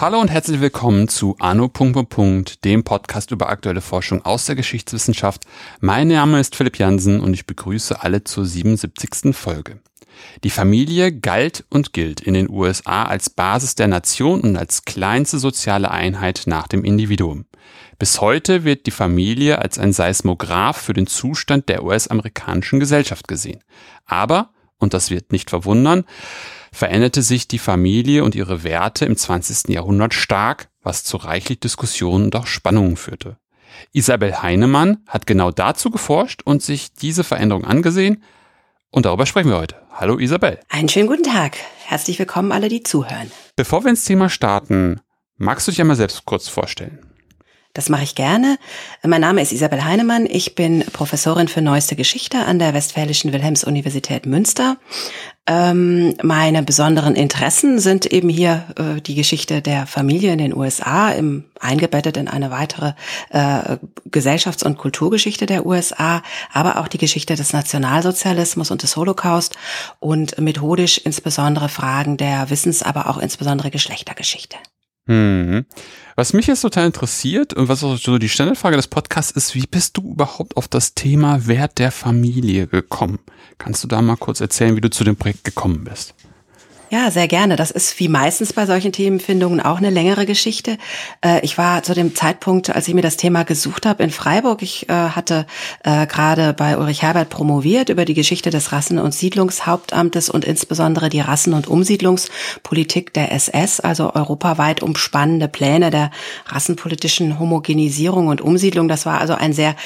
Hallo und herzlich willkommen zu Anno. dem Podcast über aktuelle Forschung aus der Geschichtswissenschaft. Mein Name ist Philipp Jansen und ich begrüße alle zur 77. Folge. Die Familie galt und gilt in den USA als Basis der Nation und als kleinste soziale Einheit nach dem Individuum. Bis heute wird die Familie als ein Seismograph für den Zustand der US-amerikanischen Gesellschaft gesehen. Aber, und das wird nicht verwundern, veränderte sich die Familie und ihre Werte im 20. Jahrhundert stark, was zu reichlich Diskussionen und auch Spannungen führte. Isabel Heinemann hat genau dazu geforscht und sich diese Veränderung angesehen. Und darüber sprechen wir heute. Hallo Isabel. Einen schönen guten Tag. Herzlich willkommen alle, die zuhören. Bevor wir ins Thema starten, magst du dich einmal selbst kurz vorstellen? Das mache ich gerne. Mein Name ist Isabel Heinemann. Ich bin Professorin für Neueste Geschichte an der Westfälischen Wilhelms-Universität Münster. Ähm, meine besonderen Interessen sind eben hier äh, die Geschichte der Familie in den USA, im, eingebettet in eine weitere äh, Gesellschafts- und Kulturgeschichte der USA, aber auch die Geschichte des Nationalsozialismus und des Holocaust und methodisch insbesondere Fragen der Wissens-, aber auch insbesondere Geschlechtergeschichte. Mhm. Was mich jetzt total interessiert und was auch so die Standardfrage des Podcasts ist, wie bist du überhaupt auf das Thema Wert der Familie gekommen? Kannst du da mal kurz erzählen, wie du zu dem Projekt gekommen bist? Ja, sehr gerne. Das ist wie meistens bei solchen Themenfindungen auch eine längere Geschichte. Äh, ich war zu dem Zeitpunkt, als ich mir das Thema gesucht habe, in Freiburg. Ich äh, hatte äh, gerade bei Ulrich Herbert promoviert über die Geschichte des Rassen- und Siedlungshauptamtes und insbesondere die Rassen- und Umsiedlungspolitik der SS, also europaweit umspannende Pläne der rassenpolitischen Homogenisierung und Umsiedlung. Das war also ein sehr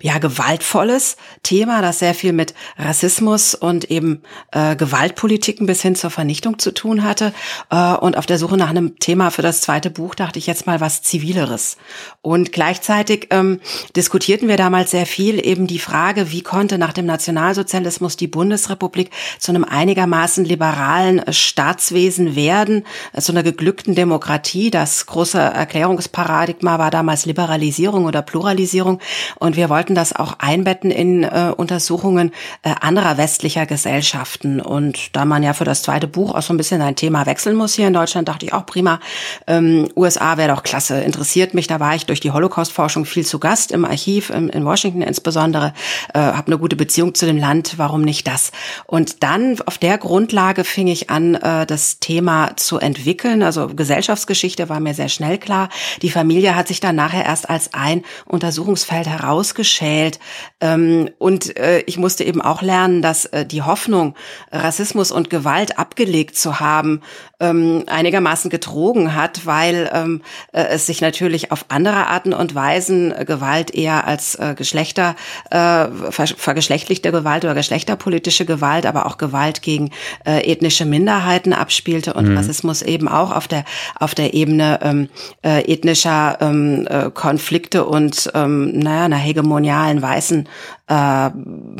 ja gewaltvolles Thema, das sehr viel mit Rassismus und eben Gewaltpolitiken bis hin zur Vernichtung Vernichtung zu tun hatte. Äh, und auf der Suche nach einem Thema für das zweite Buch dachte ich jetzt mal was Zivileres. Und gleichzeitig ähm, diskutierten wir damals sehr viel eben die Frage, wie konnte nach dem Nationalsozialismus die Bundesrepublik zu einem einigermaßen liberalen äh, Staatswesen werden, äh, zu einer geglückten Demokratie. Das große Erklärungsparadigma war damals Liberalisierung oder Pluralisierung. Und wir wollten das auch einbetten in äh, Untersuchungen äh, anderer westlicher Gesellschaften. Und da man ja für das zweite Buch auch so ein bisschen ein Thema wechseln muss hier in Deutschland, dachte ich auch prima. Ähm, USA wäre doch klasse, interessiert mich. Da war ich durch die Holocaust-Forschung viel zu Gast im Archiv im, in Washington insbesondere, äh, habe eine gute Beziehung zu dem Land. Warum nicht das? Und dann auf der Grundlage fing ich an, äh, das Thema zu entwickeln. Also Gesellschaftsgeschichte war mir sehr schnell klar. Die Familie hat sich dann nachher erst als ein Untersuchungsfeld herausgeschält. Ähm, und äh, ich musste eben auch lernen, dass äh, die Hoffnung, Rassismus und Gewalt abgelehnt abgelegt zu haben, ähm, einigermaßen getrogen hat, weil ähm, äh, es sich natürlich auf andere Arten und Weisen äh, Gewalt eher als äh, Geschlechter, äh, ver vergeschlechtlichte Gewalt oder geschlechterpolitische Gewalt, aber auch Gewalt gegen äh, ethnische Minderheiten abspielte und mhm. Rassismus eben auch auf der auf der Ebene ähm, äh, ethnischer ähm, äh, Konflikte und ähm, naja, einer hegemonialen weißen äh,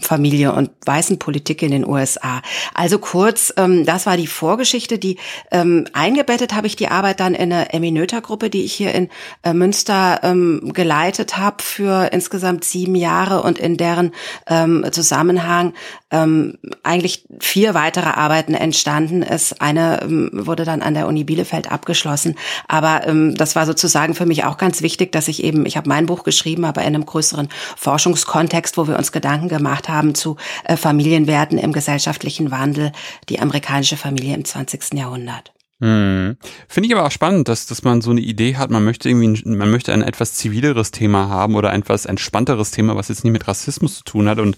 Familie und weißen Politik in den USA. Also kurz, ähm, das war die Vorgeschichte. Die ähm, eingebettet habe ich die Arbeit dann in eine Emmy Noether Gruppe, die ich hier in äh, Münster ähm, geleitet habe für insgesamt sieben Jahre und in deren ähm, Zusammenhang ähm, eigentlich vier weitere Arbeiten entstanden ist. Eine ähm, wurde dann an der Uni Bielefeld abgeschlossen, aber ähm, das war sozusagen für mich auch ganz wichtig, dass ich eben, ich habe mein Buch geschrieben, aber in einem größeren Forschungskontext, wo wir uns Gedanken gemacht haben zu äh, Familienwerten im gesellschaftlichen Wandel, die amerikanische Familie im 20. Jahrhundert. Hm. Finde ich aber auch spannend, dass, dass man so eine Idee hat, man möchte irgendwie, man möchte ein etwas zivileres Thema haben oder ein etwas entspannteres Thema, was jetzt nicht mit Rassismus zu tun hat und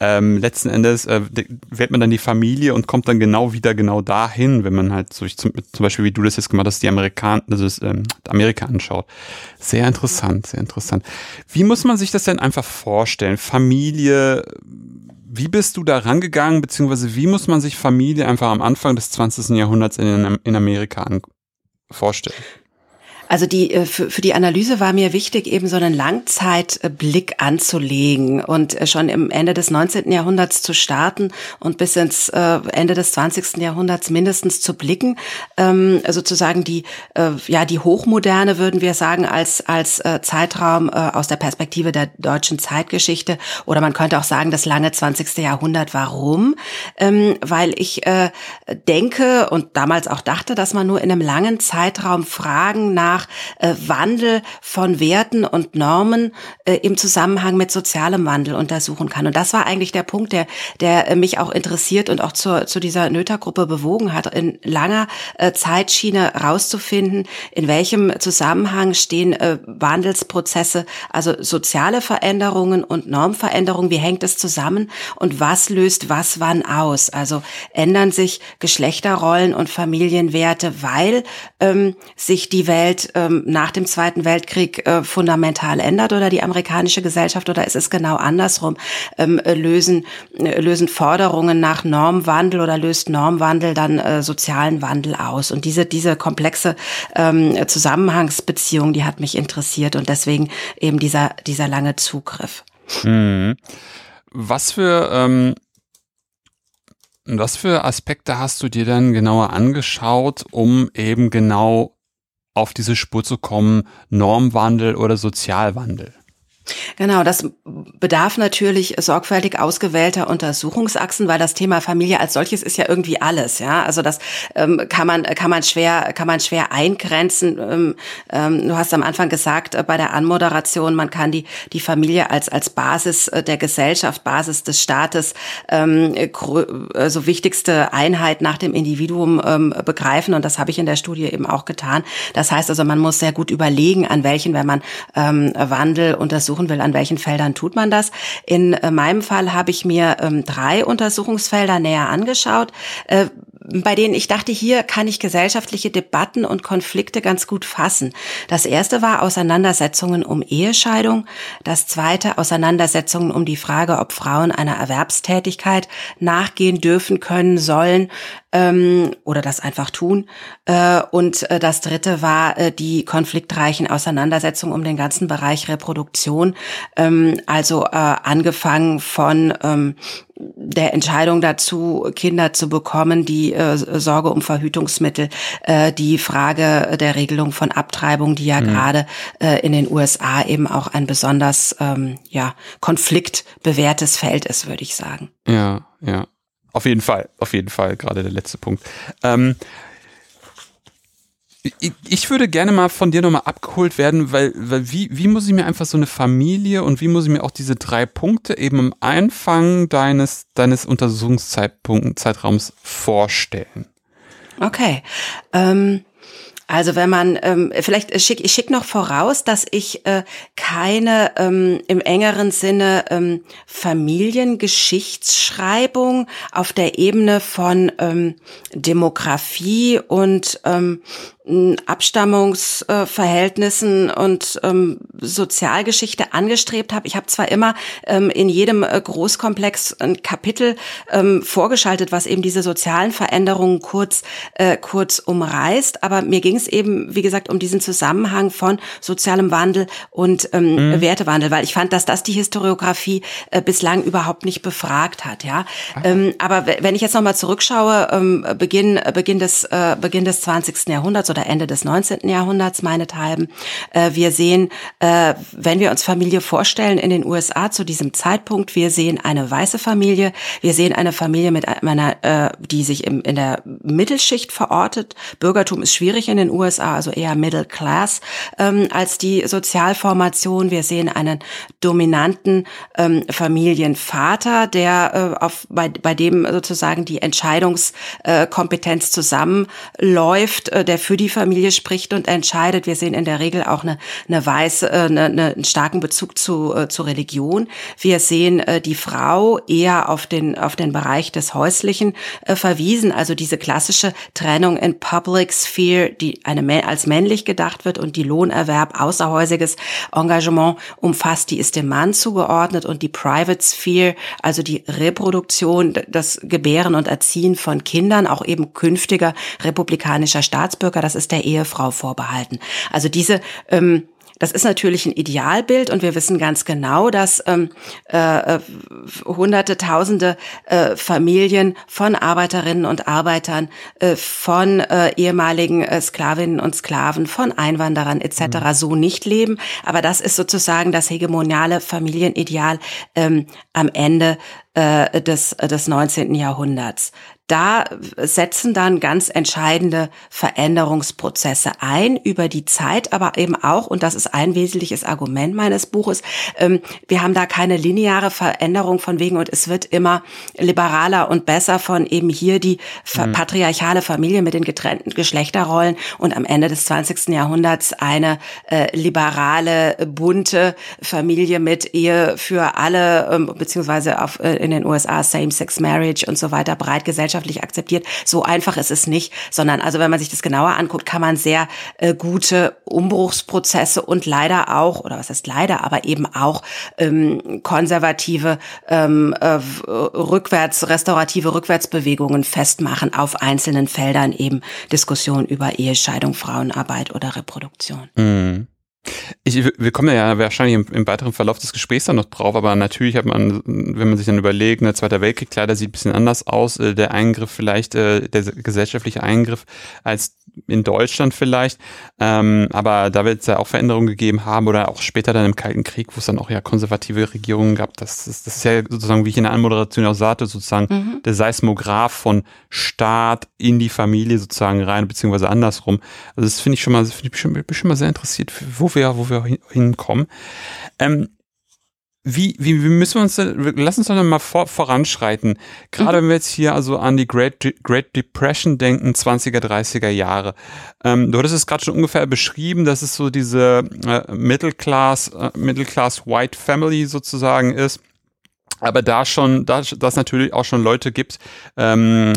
ähm, letzten Endes äh, wählt man dann die Familie und kommt dann genau wieder genau dahin, wenn man halt so, zum, zum Beispiel wie du das jetzt gemacht hast, die Amerikaner, also das, ähm, Amerika anschaut. Sehr interessant, sehr interessant. Wie muss man sich das denn einfach vorstellen? Familie, wie bist du da rangegangen, beziehungsweise wie muss man sich Familie einfach am Anfang des 20. Jahrhunderts in, in Amerika vorstellen? Also die äh, für, für die Analyse war mir wichtig, eben so einen Langzeitblick anzulegen und äh, schon im Ende des 19. Jahrhunderts zu starten und bis ins äh, Ende des 20. Jahrhunderts mindestens zu blicken. Ähm, sozusagen die ja die Hochmoderne würden wir sagen als als Zeitraum aus der Perspektive der deutschen Zeitgeschichte oder man könnte auch sagen das lange 20. Jahrhundert. Warum? Ähm, weil ich denke und damals auch dachte, dass man nur in einem langen Zeitraum Fragen nach äh, Wandel von Werten und Normen äh, im Zusammenhang mit sozialem Wandel untersuchen kann. Und das war eigentlich der Punkt, der, der mich auch interessiert und auch zur, zu dieser Nöter-Gruppe bewogen hat, in langer äh, Zeitschiene rauszufinden, in welchem Zusammenhang stehen äh, Wandelsprozesse, also soziale Veränderungen und Normveränderungen, wie hängt es zusammen und was löst was wann aus? Also ändern sich Geschlechterrollen und Familienwerte, weil ähm, sich die Welt ähm, nach dem Zweiten Weltkrieg äh, fundamental ändert oder die amerikanische Gesellschaft oder ist es genau andersrum? Ähm, äh, lösen, äh, lösen Forderungen nach Normwandel oder löst Normwandel dann äh, sozialen Wandel aus? Und diese, diese komplexe ähm, Zusammenhangsbeziehung, die hat mich interessiert und deswegen eben dieser, dieser lange Zugriff. Mhm. Was für ähm, was für Aspekte hast du dir dann genauer angeschaut, um eben genau auf diese Spur zu kommen, Normwandel oder Sozialwandel? Genau, das bedarf natürlich sorgfältig ausgewählter Untersuchungsachsen, weil das Thema Familie als solches ist ja irgendwie alles, ja. Also das ähm, kann man kann man schwer kann man schwer eingrenzen. Ähm, ähm, du hast am Anfang gesagt äh, bei der Anmoderation, man kann die die Familie als als Basis äh, der Gesellschaft, Basis des Staates, ähm, also wichtigste Einheit nach dem Individuum ähm, begreifen und das habe ich in der Studie eben auch getan. Das heißt also, man muss sehr gut überlegen, an welchen, wenn man ähm, Wandel untersuchen untersuchen will, an welchen Feldern tut man das. In äh, meinem Fall habe ich mir ähm, drei Untersuchungsfelder näher angeschaut. Bei denen ich dachte, hier kann ich gesellschaftliche Debatten und Konflikte ganz gut fassen. Das erste war Auseinandersetzungen um Ehescheidung. Das zweite Auseinandersetzungen um die Frage, ob Frauen einer Erwerbstätigkeit nachgehen dürfen, können, sollen ähm, oder das einfach tun. Äh, und äh, das dritte war äh, die konfliktreichen Auseinandersetzungen um den ganzen Bereich Reproduktion. Ähm, also äh, angefangen von ähm, der Entscheidung dazu, Kinder zu bekommen, die äh, Sorge um Verhütungsmittel, äh, die Frage der Regelung von Abtreibung, die ja mhm. gerade äh, in den USA eben auch ein besonders ähm, ja konfliktbewährtes Feld ist, würde ich sagen. Ja, ja, auf jeden Fall, auf jeden Fall, gerade der letzte Punkt. Ähm, ich würde gerne mal von dir nochmal abgeholt werden, weil, weil wie, wie muss ich mir einfach so eine Familie und wie muss ich mir auch diese drei Punkte eben im Anfang deines, deines Untersuchungszeitraums vorstellen? Okay. Ähm, also wenn man, ähm, vielleicht schick, ich schick noch voraus, dass ich äh, keine ähm, im engeren Sinne ähm, Familiengeschichtsschreibung auf der Ebene von ähm, Demografie und ähm, Abstammungsverhältnissen und ähm, Sozialgeschichte angestrebt habe. Ich habe zwar immer ähm, in jedem äh, Großkomplex ein Kapitel ähm, vorgeschaltet, was eben diese sozialen Veränderungen kurz äh, kurz umreißt, aber mir ging es eben, wie gesagt, um diesen Zusammenhang von sozialem Wandel und ähm, mhm. Wertewandel, weil ich fand, dass das die Historiografie äh, bislang überhaupt nicht befragt hat. Ja, ähm, aber wenn ich jetzt noch mal zurückschaue, ähm, Beginn Beginn des äh, Beginn des 20. Jahrhunderts oder Ende des 19. Jahrhunderts meinethalben. Äh, wir sehen, äh, wenn wir uns Familie vorstellen in den USA zu diesem Zeitpunkt, wir sehen eine weiße Familie, wir sehen eine Familie mit einer, äh, die sich im, in der Mittelschicht verortet. Bürgertum ist schwierig in den USA, also eher Middle Class ähm, als die Sozialformation. Wir sehen einen dominanten ähm, Familienvater, der äh, auf, bei, bei dem sozusagen die Entscheidungskompetenz zusammenläuft, äh, der für die Familie spricht und entscheidet. Wir sehen in der Regel auch eine, eine weiße, äh, eine, eine, einen starken Bezug zu, äh, zur Religion. Wir sehen äh, die Frau eher auf den, auf den Bereich des Häuslichen äh, verwiesen, also diese klassische Trennung in Public Sphere, die eine als männlich gedacht wird und die Lohnerwerb, außerhäusiges Engagement umfasst, die ist dem Mann zugeordnet und die Private Sphere, also die Reproduktion, das Gebären und Erziehen von Kindern, auch eben künftiger republikanischer Staatsbürger, das ist der Ehefrau vorbehalten. Also diese ähm, das ist natürlich ein Idealbild und wir wissen ganz genau, dass ähm, äh, hunderte, tausende äh, Familien von Arbeiterinnen und Arbeitern, äh, von äh, ehemaligen äh, Sklavinnen und Sklaven, von Einwanderern etc. Mhm. so nicht leben. Aber das ist sozusagen das hegemoniale Familienideal ähm, am Ende äh, des, des 19. Jahrhunderts da setzen dann ganz entscheidende Veränderungsprozesse ein über die Zeit, aber eben auch, und das ist ein wesentliches Argument meines Buches, ähm, wir haben da keine lineare Veränderung von wegen und es wird immer liberaler und besser von eben hier die mhm. patriarchale Familie mit den getrennten Geschlechterrollen und am Ende des 20. Jahrhunderts eine äh, liberale, bunte Familie mit Ehe für alle, ähm, beziehungsweise auf, äh, in den USA Same-Sex-Marriage und so weiter, breit gesellschaftlich gesellschaftlich akzeptiert. So einfach ist es nicht, sondern also wenn man sich das genauer anguckt, kann man sehr äh, gute Umbruchsprozesse und leider auch, oder was heißt leider, aber eben auch ähm, konservative, ähm, äh, rückwärts, restaurative Rückwärtsbewegungen festmachen auf einzelnen Feldern eben Diskussionen über Ehescheidung, Frauenarbeit oder Reproduktion. Mhm. Ich, wir kommen ja wahrscheinlich im, im, weiteren Verlauf des Gesprächs dann noch drauf, aber natürlich hat man, wenn man sich dann überlegt, der Zweite Weltkrieg, klar, der sieht ein bisschen anders aus, äh, der Eingriff vielleicht, äh, der gesellschaftliche Eingriff als in Deutschland vielleicht, ähm, aber da wird es ja auch Veränderungen gegeben haben oder auch später dann im Kalten Krieg, wo es dann auch ja konservative Regierungen gab. Das ist, das ist ja sozusagen, wie ich in der Anmoderation auch sagte, sozusagen mhm. der Seismograph von Staat in die Familie sozusagen rein, beziehungsweise andersrum. Also das finde ich schon mal, finde ich schon, bin schon mal sehr interessiert, wo wir, wo wir hinkommen. Ähm, wie, wie, wie müssen wir uns denn, lass uns doch mal vor, voranschreiten. Gerade mhm. wenn wir jetzt hier also an die Great, Great Depression denken, 20er, 30er Jahre. Ähm, du hattest es gerade schon ungefähr beschrieben, dass es so diese äh, Middle Class, äh, Middle Class White Family sozusagen ist aber da schon, da das natürlich auch schon Leute gibt, ähm,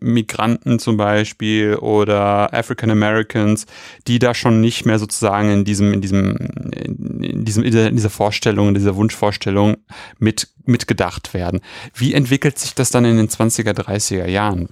Migranten zum Beispiel oder African Americans, die da schon nicht mehr sozusagen in diesem, in diesem, in diesem, in dieser Vorstellung, in dieser Wunschvorstellung mit mitgedacht werden. Wie entwickelt sich das dann in den 20er, 30er Jahren?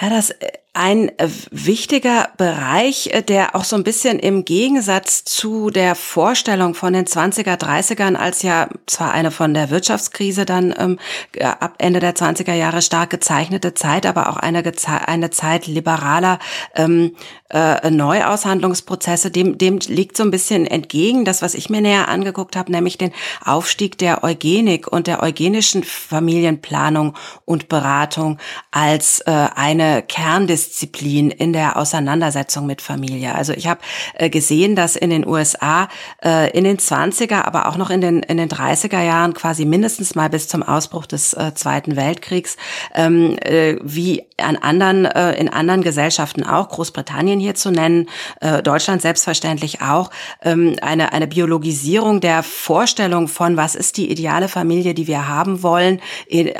Ja, das äh, ein äh, wichtiger Bereich, äh, der auch so ein bisschen im Gegensatz zu der Vorstellung von den 20er, 30ern, als ja zwar eine von der Wirtschaftskrise dann ähm, ab Ende der 20er Jahre stark gezeichnete Zeit, aber auch eine, eine Zeit liberaler ähm, äh, Neuaushandlungsprozesse, dem, dem liegt so ein bisschen entgegen. Das, was ich mir näher angeguckt habe, nämlich den Aufstieg der Eugenik und der eugenischen Familienplanung und Beratung als äh, eine Kerndisziplin Disziplin in der Auseinandersetzung mit Familie. Also ich habe äh, gesehen, dass in den USA äh, in den 20er, aber auch noch in den, in den 30er Jahren, quasi mindestens mal bis zum Ausbruch des äh, Zweiten Weltkriegs, ähm, äh, wie an anderen, äh, in anderen Gesellschaften auch, Großbritannien hier zu nennen, äh, Deutschland selbstverständlich auch, ähm, eine, eine Biologisierung der Vorstellung von, was ist die ideale Familie, die wir haben wollen,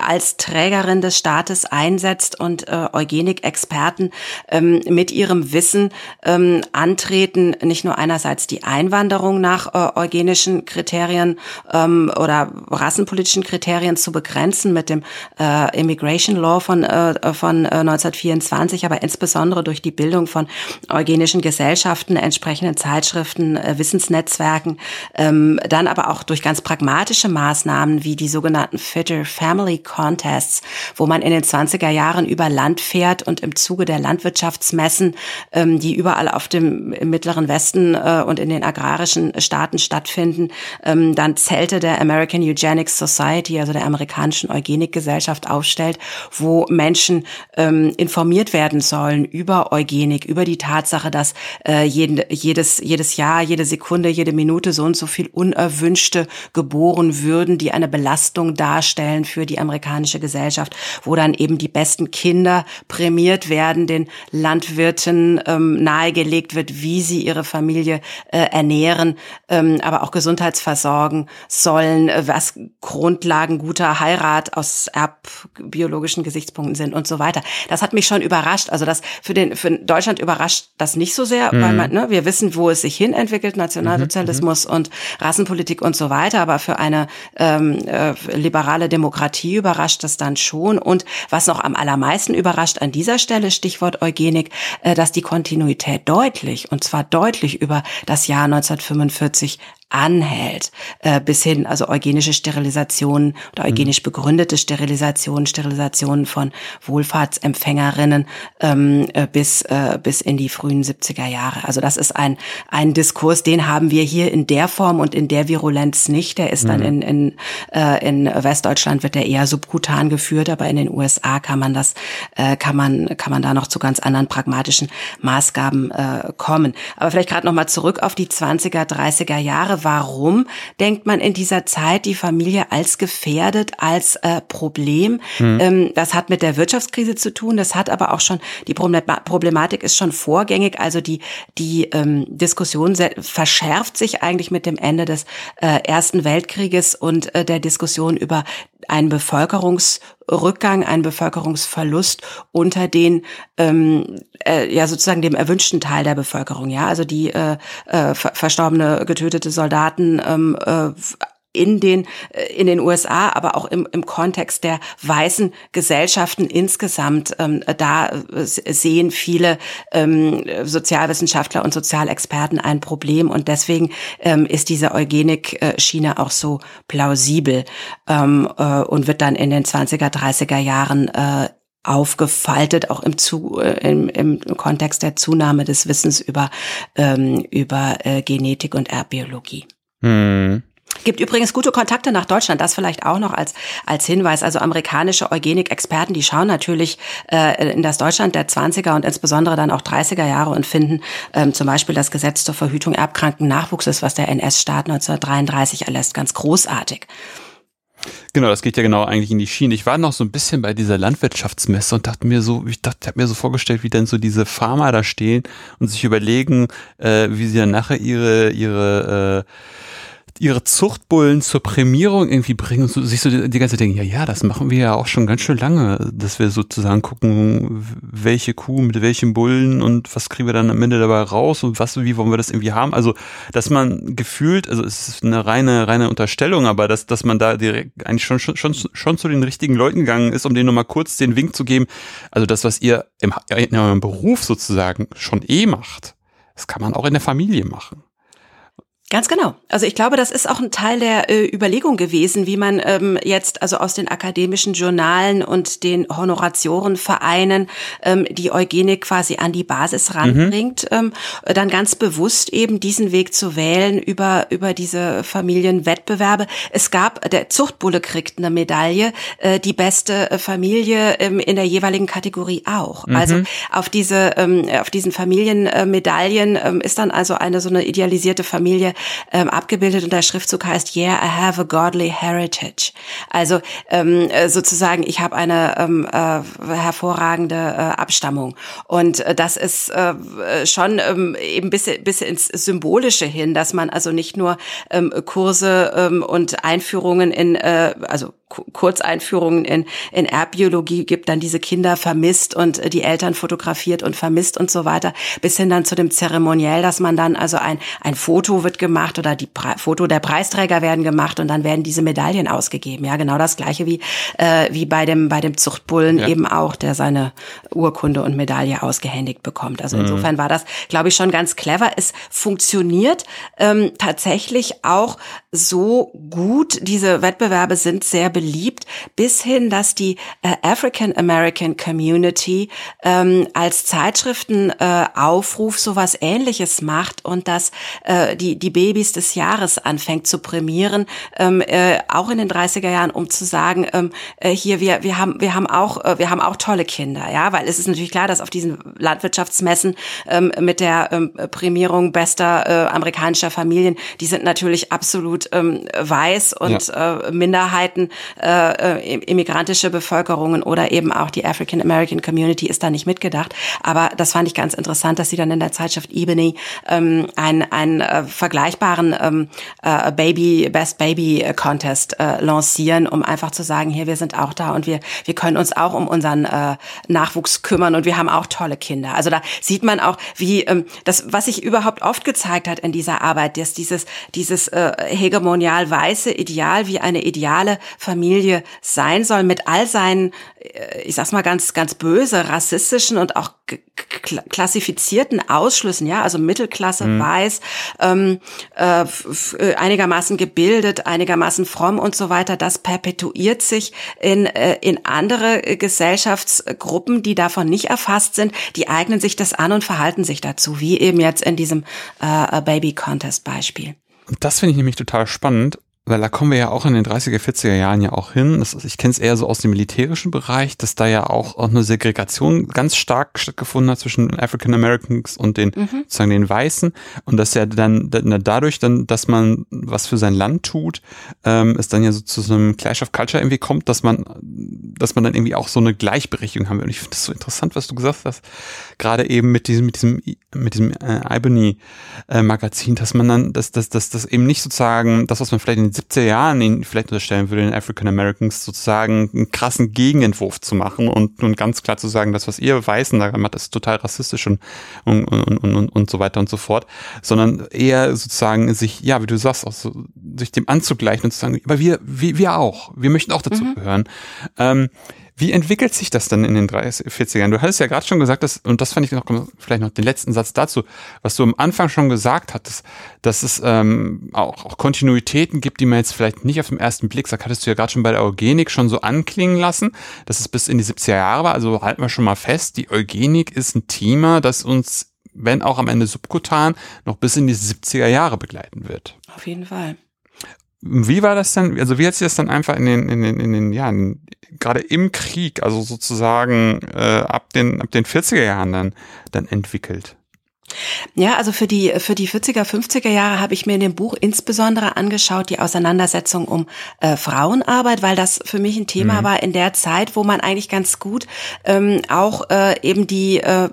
als Trägerin des Staates einsetzt und Eugenik-Experten Staaten ähm, mit ihrem Wissen ähm, antreten, nicht nur einerseits die Einwanderung nach äh, eugenischen Kriterien ähm, oder rassenpolitischen Kriterien zu begrenzen mit dem äh, Immigration Law von, äh, von äh, 1924, aber insbesondere durch die Bildung von eugenischen Gesellschaften, entsprechenden Zeitschriften, äh, Wissensnetzwerken, ähm, dann aber auch durch ganz pragmatische Maßnahmen wie die sogenannten Fitter Family Contests, wo man in den 20er Jahren über Land fährt und im Zuge der Landwirtschaftsmessen, ähm, die überall auf dem im Mittleren Westen äh, und in den agrarischen Staaten stattfinden, ähm, dann Zelte der American Eugenics Society, also der amerikanischen Eugenikgesellschaft aufstellt, wo Menschen ähm, informiert werden sollen über Eugenik, über die Tatsache, dass äh, jeden, jedes, jedes Jahr, jede Sekunde, jede Minute so und so viel Unerwünschte geboren würden, die eine Belastung darstellen für die amerikanische Gesellschaft, wo dann eben die besten Kinder prämiert werden werden den Landwirten ähm, nahegelegt wird, wie sie ihre Familie äh, ernähren, ähm, aber auch gesundheitsversorgen sollen, äh, was Grundlagen guter Heirat aus erbbiologischen Gesichtspunkten sind und so weiter. Das hat mich schon überrascht. Also das für den für Deutschland überrascht das nicht so sehr, mhm. weil man, ne, wir wissen, wo es sich hin entwickelt, Nationalsozialismus mhm. und Rassenpolitik und so weiter. Aber für eine ähm, äh, liberale Demokratie überrascht das dann schon. Und was noch am allermeisten überrascht an dieser Stelle Stichwort Eugenik, äh, dass die Kontinuität deutlich, und zwar deutlich über das Jahr 1945 anhält, äh, bis hin, also eugenische Sterilisationen oder mhm. eugenisch begründete Sterilisationen, Sterilisationen von Wohlfahrtsempfängerinnen ähm, äh, bis, äh, bis in die frühen 70er Jahre. Also das ist ein, ein Diskurs, den haben wir hier in der Form und in der Virulenz nicht. Der ist mhm. dann in, in, äh, in Westdeutschland wird der eher subkutan geführt, aber in den USA kann man das, äh, kann man, kann man da noch zu ganz anderen pragmatischen Maßgaben äh, kommen. Aber vielleicht gerade nochmal zurück auf die 20er, 30er Jahre warum denkt man in dieser Zeit die Familie als gefährdet, als äh, Problem? Mhm. Ähm, das hat mit der Wirtschaftskrise zu tun, das hat aber auch schon, die Problematik ist schon vorgängig, also die, die ähm, Diskussion verschärft sich eigentlich mit dem Ende des äh, Ersten Weltkrieges und äh, der Diskussion über einen Bevölkerungsrückgang, einen Bevölkerungsverlust unter den ähm, äh, ja sozusagen dem erwünschten Teil der Bevölkerung, ja, also die äh, äh, verstorbene, getötete Soldaten ähm, äh, in den, äh, in den USA, aber auch im, im Kontext der weißen Gesellschaften insgesamt. Ähm, da äh, sehen viele ähm, Sozialwissenschaftler und Sozialexperten ein Problem und deswegen ähm, ist diese Eugenik-Schiene auch so plausibel ähm, äh, und wird dann in den 20er, 30er Jahren äh, aufgefaltet, auch im, zu, äh, im, im Kontext der Zunahme des Wissens über, ähm, über äh, Genetik und Erbbiologie. Hm. Gibt übrigens gute Kontakte nach Deutschland, das vielleicht auch noch als, als Hinweis. Also amerikanische Eugenik-Experten, die schauen natürlich äh, in das Deutschland der 20er und insbesondere dann auch 30er Jahre und finden ähm, zum Beispiel das Gesetz zur Verhütung erbkranken Nachwuchses, was der NS-Staat 1933 erlässt, ganz großartig. Genau, das geht ja genau eigentlich in die Schiene. Ich war noch so ein bisschen bei dieser Landwirtschaftsmesse und dachte mir so, ich dachte, habe mir so vorgestellt, wie dann so diese Farmer da stehen und sich überlegen, äh, wie sie dann nachher ihre ihre äh, ihre Zuchtbullen zur Prämierung irgendwie bringen und so, sich so die, die ganze denken, ja, ja, das machen wir ja auch schon ganz schön lange, dass wir sozusagen gucken, welche Kuh mit welchem Bullen und was kriegen wir dann am Ende dabei raus und was, wie wollen wir das irgendwie haben. Also, dass man gefühlt, also es ist eine reine, reine Unterstellung, aber dass, dass man da direkt eigentlich schon, schon, schon, schon zu den richtigen Leuten gegangen ist, um denen nochmal kurz den Wink zu geben. Also das, was ihr im, in eurem Beruf sozusagen schon eh macht, das kann man auch in der Familie machen. Ganz genau. Also ich glaube, das ist auch ein Teil der äh, Überlegung gewesen, wie man ähm, jetzt also aus den akademischen Journalen und den Honoratiorenvereinen ähm, die Eugenik quasi an die Basis ranbringt, mhm. ähm, dann ganz bewusst eben diesen Weg zu wählen über über diese Familienwettbewerbe. Es gab der Zuchtbulle kriegt eine Medaille, äh, die beste äh, Familie ähm, in der jeweiligen Kategorie auch. Mhm. Also auf diese ähm, auf diesen Familienmedaillen ähm, ist dann also eine so eine idealisierte Familie ähm, abgebildet und der Schriftzug heißt Yeah, I have a godly heritage. Also ähm, äh, sozusagen, ich habe eine ähm, äh, hervorragende äh, Abstammung. Und äh, das ist äh, schon ähm, eben bis, bis ins Symbolische hin, dass man also nicht nur ähm, Kurse ähm, und Einführungen in, äh, also Kurzeinführungen in, in Erbbiologie gibt, dann diese Kinder vermisst und äh, die Eltern fotografiert und vermisst und so weiter, bis hin dann zu dem Zeremoniell, dass man dann also ein, ein Foto wird gemacht oder die Pre Foto der Preisträger werden gemacht und dann werden diese Medaillen ausgegeben. Ja, genau das gleiche wie, äh, wie bei dem, bei dem Zuchtbullen ja. eben auch, der seine Urkunde und Medaille ausgehändigt bekommt. Also mhm. insofern war das, glaube ich, schon ganz clever. Es funktioniert ähm, tatsächlich auch so gut. Diese Wettbewerbe sind sehr beliebt, bis hin, dass die äh, African American Community ähm, als Zeitschriftenaufruf äh, sowas ähnliches macht und dass äh, die, die Babys des Jahres anfängt zu prämieren, ähm, äh, auch in den 30er Jahren, um zu sagen, ähm, äh, hier, wir, wir haben, wir haben auch, äh, wir haben auch tolle Kinder, ja, weil es ist natürlich klar, dass auf diesen Landwirtschaftsmessen ähm, mit der ähm, Prämierung bester äh, amerikanischer Familien, die sind natürlich absolut ähm, weiß und ja. äh, Minderheiten äh, äh immigrantische Bevölkerungen oder eben auch die African American Community ist da nicht mitgedacht. Aber das fand ich ganz interessant, dass sie dann in der Zeitschrift Ebony ähm, einen, einen äh, vergleichbaren ähm, äh, Baby Best Baby Contest äh, lancieren, um einfach zu sagen, hier wir sind auch da und wir wir können uns auch um unseren äh, Nachwuchs kümmern und wir haben auch tolle Kinder. Also da sieht man auch, wie ähm, das, was sich überhaupt oft gezeigt hat in dieser Arbeit, dass dieses dieses äh, hegemonial weiße Ideal wie eine ideale Familie Familie sein soll mit all seinen, äh, ich sag's mal ganz, ganz böse, rassistischen und auch klassifizierten Ausschlüssen, ja, also Mittelklasse, mhm. weiß, ähm, äh, äh, einigermaßen gebildet, einigermaßen fromm und so weiter, das perpetuiert sich in, äh, in andere Gesellschaftsgruppen, die davon nicht erfasst sind, die eignen sich das an und verhalten sich dazu, wie eben jetzt in diesem äh, Baby Contest Beispiel. Das finde ich nämlich total spannend, weil da kommen wir ja auch in den 30er, 40er Jahren ja auch hin. Das, ich kenne es eher so aus dem militärischen Bereich, dass da ja auch, auch eine Segregation ganz stark stattgefunden hat zwischen African Americans und den mhm. sozusagen den Weißen und dass ja dann, dadurch dann, dass man was für sein Land tut, ähm, es dann ja so zu so einem Clash of Culture irgendwie kommt, dass man, dass man dann irgendwie auch so eine Gleichberechtigung haben will. Und ich finde das so interessant, was du gesagt hast, gerade eben mit diesem mit diesem mit diesem äh, Albany äh, Magazin, dass man dann, dass dass dass das eben nicht sozusagen das, was man vielleicht in 70er Jahren ihnen vielleicht unterstellen würde, den African Americans sozusagen einen krassen Gegenentwurf zu machen und, und ganz klar zu sagen, das, was ihr Weißen daran macht, ist total rassistisch und, und, und, und, und so weiter und so fort, sondern eher sozusagen sich, ja, wie du sagst, auch so, sich dem anzugleichen und zu sagen, aber wir, wir, wir auch, wir möchten auch dazu mhm. gehören. Ähm, wie entwickelt sich das dann in den 30, 40ern? Du hattest ja gerade schon gesagt, dass, und das fand ich noch, vielleicht noch den letzten Satz dazu, was du am Anfang schon gesagt hattest, dass es ähm, auch, auch Kontinuitäten gibt, die man jetzt vielleicht nicht auf den ersten Blick sagt, hattest du ja gerade schon bei der Eugenik schon so anklingen lassen, dass es bis in die 70er Jahre war. Also halten wir schon mal fest, die Eugenik ist ein Thema, das uns, wenn auch am Ende subkutan, noch bis in die 70er Jahre begleiten wird. Auf jeden Fall. Wie war das denn, also wie hat sich das dann einfach in den, in den, in den Jahren, gerade im Krieg, also sozusagen äh, ab, den, ab den 40er Jahren dann, dann entwickelt? Ja, also für die, für die 40er, 50er Jahre habe ich mir in dem Buch insbesondere angeschaut, die Auseinandersetzung um äh, Frauenarbeit, weil das für mich ein Thema mhm. war in der Zeit, wo man eigentlich ganz gut ähm, auch äh, eben die, äh,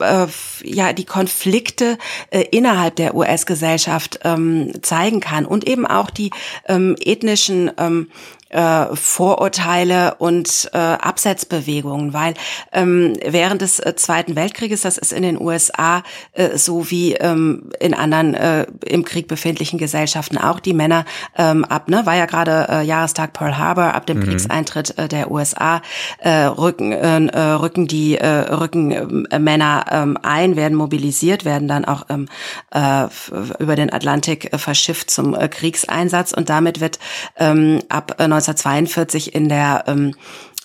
äh, ja, die Konflikte äh, innerhalb der US-Gesellschaft ähm, zeigen kann und eben auch die ähm, ethnischen ähm, äh, Vorurteile und äh, Absetzbewegungen, weil ähm, während des äh, Zweiten Weltkrieges, das ist in den USA äh, so wie ähm, in anderen äh, im Krieg befindlichen Gesellschaften auch, die Männer ähm, ab, ne, war ja gerade äh, Jahrestag Pearl Harbor, ab dem mhm. Kriegseintritt äh, der USA äh, rücken, äh, äh, rücken die äh, rücken äh, Männer äh, ein, werden mobilisiert, werden dann auch ähm, äh, über den Atlantik äh, verschifft zum äh, Kriegseinsatz und damit wird ähm, ab äh, 1942 in der ähm, äh,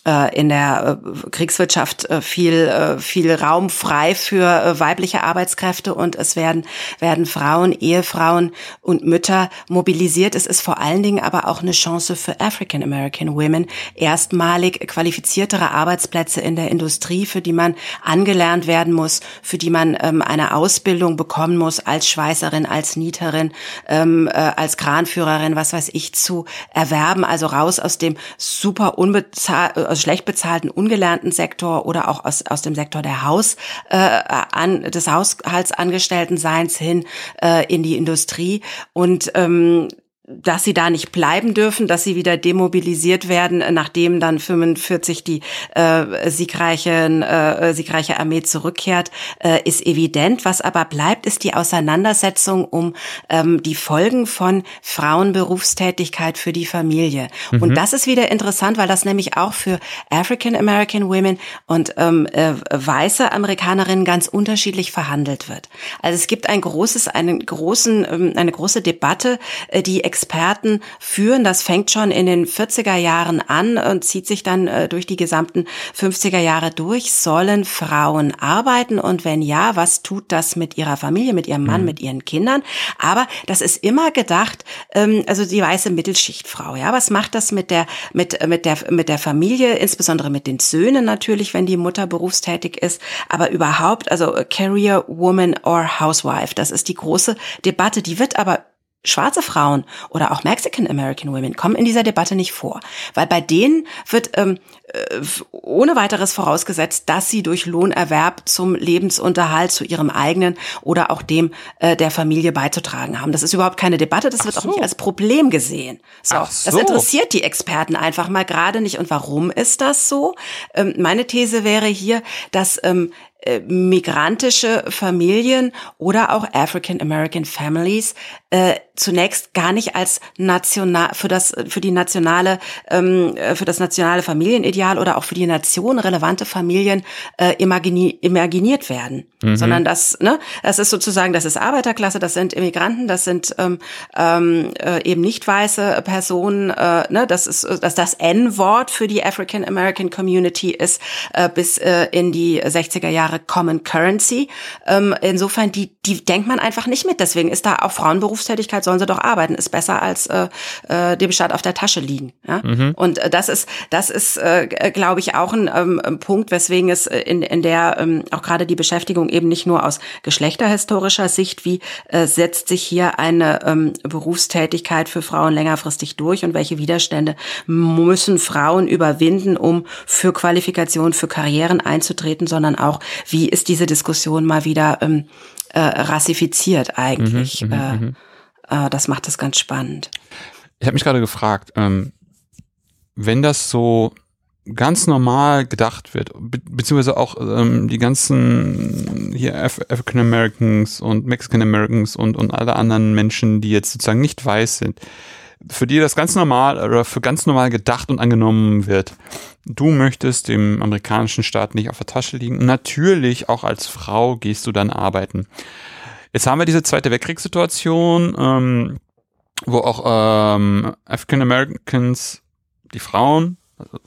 in der äh, Kriegswirtschaft äh, viel viel Raum frei für weibliche Arbeitskräfte und es werden werden Frauen, Ehefrauen und Mütter mobilisiert. Es ist vor allen Dingen aber auch eine Chance für African American Women, erstmalig qualifiziertere Arbeitsplätze in der Industrie, für die man angelernt werden muss, für die man ähm, eine Ausbildung bekommen muss als Schweißerin, als Nieterin, ähm, äh, als Kranführerin, was weiß ich, zu erwerben. Also raus aus dem super unbezahlt aus schlecht bezahlten, ungelernten Sektor oder auch aus, aus dem Sektor der Haus, äh, an, des Haushaltsangestellten-Seins hin äh, in die Industrie. Und ähm, dass sie da nicht bleiben dürfen, dass sie wieder demobilisiert werden, nachdem dann 45 die äh, siegreiche, äh, siegreiche Armee zurückkehrt, äh, ist evident. Was aber bleibt, ist die Auseinandersetzung um ähm, die Folgen von Frauenberufstätigkeit für die Familie. Mhm. Und das ist wieder interessant, weil das nämlich auch für African American Women und ähm, äh, weiße Amerikanerinnen ganz unterschiedlich verhandelt wird. Also es gibt ein großes, einen großen, ähm, eine große Debatte, äh, die Experten führen. Das fängt schon in den 40er Jahren an und zieht sich dann äh, durch die gesamten 50er Jahre durch. Sollen Frauen arbeiten? Und wenn ja, was tut das mit ihrer Familie, mit ihrem Mann, mhm. mit ihren Kindern? Aber das ist immer gedacht, ähm, also die weiße Mittelschichtfrau. Ja, was macht das mit der, mit, mit der, mit der Familie, insbesondere mit den Söhnen natürlich, wenn die Mutter berufstätig ist, aber überhaupt, also Career Woman or Housewife. Das ist die große Debatte. Die wird aber schwarze Frauen oder auch Mexican American Women kommen in dieser Debatte nicht vor, weil bei denen wird ähm, äh, ohne weiteres vorausgesetzt, dass sie durch Lohnerwerb zum Lebensunterhalt, zu ihrem eigenen oder auch dem äh, der Familie beizutragen haben. Das ist überhaupt keine Debatte, das wird so. auch nicht als Problem gesehen. So, so, das interessiert die Experten einfach mal gerade nicht. Und warum ist das so? Ähm, meine These wäre hier, dass ähm, äh, migrantische Familien oder auch African American Families äh, zunächst gar nicht als national für das für die nationale ähm, äh, für das nationale Familienideal oder auch für die Nation relevante Familien äh, imagini imaginiert werden, mhm. sondern das ne das ist sozusagen das ist Arbeiterklasse, das sind Immigranten, das sind ähm, ähm, äh, eben nicht weiße Personen, äh, ne das ist dass das N-Wort für die African American Community ist äh, bis äh, in die 60er Jahre Common Currency. Ähm, insofern die die denkt man einfach nicht mit, deswegen ist da auch Frauenberufstätigkeit sollen sie doch arbeiten, ist besser als äh, äh, dem Staat auf der Tasche liegen. Ja? Mhm. Und äh, das ist, das ist, äh, glaube ich, auch ein ähm, Punkt, weswegen es in, in der ähm, auch gerade die Beschäftigung eben nicht nur aus geschlechterhistorischer Sicht, wie äh, setzt sich hier eine ähm, Berufstätigkeit für Frauen längerfristig durch und welche Widerstände müssen Frauen überwinden, um für Qualifikation, für Karrieren einzutreten, sondern auch, wie ist diese Diskussion mal wieder ähm, äh, rassifiziert eigentlich. Mhm, mhm äh, mhm. Äh, das macht es ganz spannend. Ich habe mich gerade gefragt, ähm, wenn das so ganz normal gedacht wird, be beziehungsweise auch ähm, die ganzen hier Af African Americans und Mexican Americans und, und alle anderen Menschen, die jetzt sozusagen nicht weiß sind, für die das ganz normal oder für ganz normal gedacht und angenommen wird. Du möchtest dem amerikanischen Staat nicht auf der Tasche liegen. natürlich auch als Frau gehst du dann arbeiten. Jetzt haben wir diese zweite Weltkriegssituation, ähm, wo auch ähm, African Americans, die Frauen, also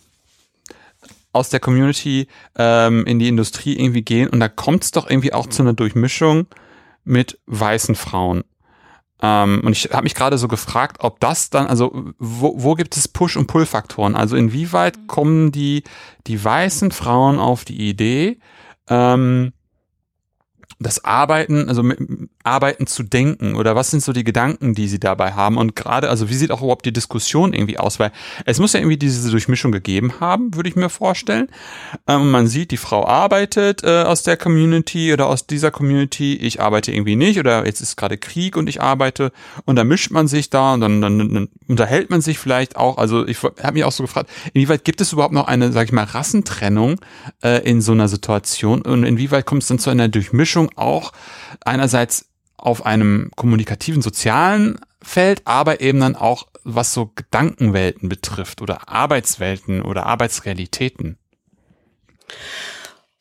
aus der Community ähm, in die Industrie irgendwie gehen und da kommt es doch irgendwie auch zu einer Durchmischung mit weißen Frauen. Ähm, und ich habe mich gerade so gefragt, ob das dann, also wo, wo gibt es Push- und Pull-Faktoren? Also inwieweit kommen die, die weißen Frauen auf die Idee, ähm, das Arbeiten, also mit Arbeiten zu denken oder was sind so die Gedanken, die sie dabei haben? Und gerade, also wie sieht auch überhaupt die Diskussion irgendwie aus, weil es muss ja irgendwie diese Durchmischung gegeben haben, würde ich mir vorstellen. Ähm, man sieht, die Frau arbeitet äh, aus der Community oder aus dieser Community, ich arbeite irgendwie nicht oder jetzt ist gerade Krieg und ich arbeite. Und dann mischt man sich da und dann, dann, dann unterhält man sich vielleicht auch, also ich habe mich auch so gefragt, inwieweit gibt es überhaupt noch eine, sag ich mal, Rassentrennung äh, in so einer Situation? Und inwieweit kommt es dann zu einer Durchmischung auch einerseits auf einem kommunikativen, sozialen Feld, aber eben dann auch was so Gedankenwelten betrifft oder Arbeitswelten oder Arbeitsrealitäten.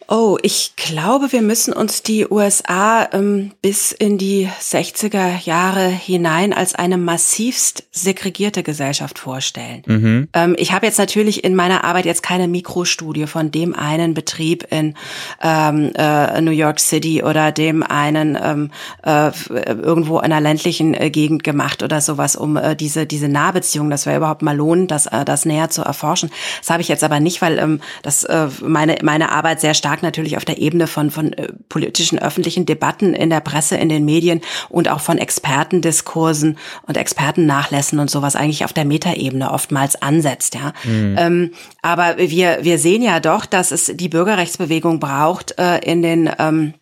Oh, ich glaube, wir müssen uns die USA ähm, bis in die 60er Jahre hinein als eine massivst segregierte Gesellschaft vorstellen. Mhm. Ähm, ich habe jetzt natürlich in meiner Arbeit jetzt keine Mikrostudie von dem einen Betrieb in ähm, äh, New York City oder dem einen ähm, äh, irgendwo in einer ländlichen äh, Gegend gemacht oder sowas, um äh, diese diese Nahbeziehung, das wäre überhaupt mal lohnt, das äh, das näher zu erforschen. Das habe ich jetzt aber nicht, weil ähm, das äh, meine meine Arbeit sehr stark stark natürlich auf der Ebene von, von äh, politischen öffentlichen Debatten in der Presse, in den Medien und auch von Expertendiskursen und Expertennachlässen und sowas eigentlich auf der Metaebene oftmals ansetzt, ja. Mhm. Ähm, aber wir, wir sehen ja doch, dass es die Bürgerrechtsbewegung braucht äh, in den ähm,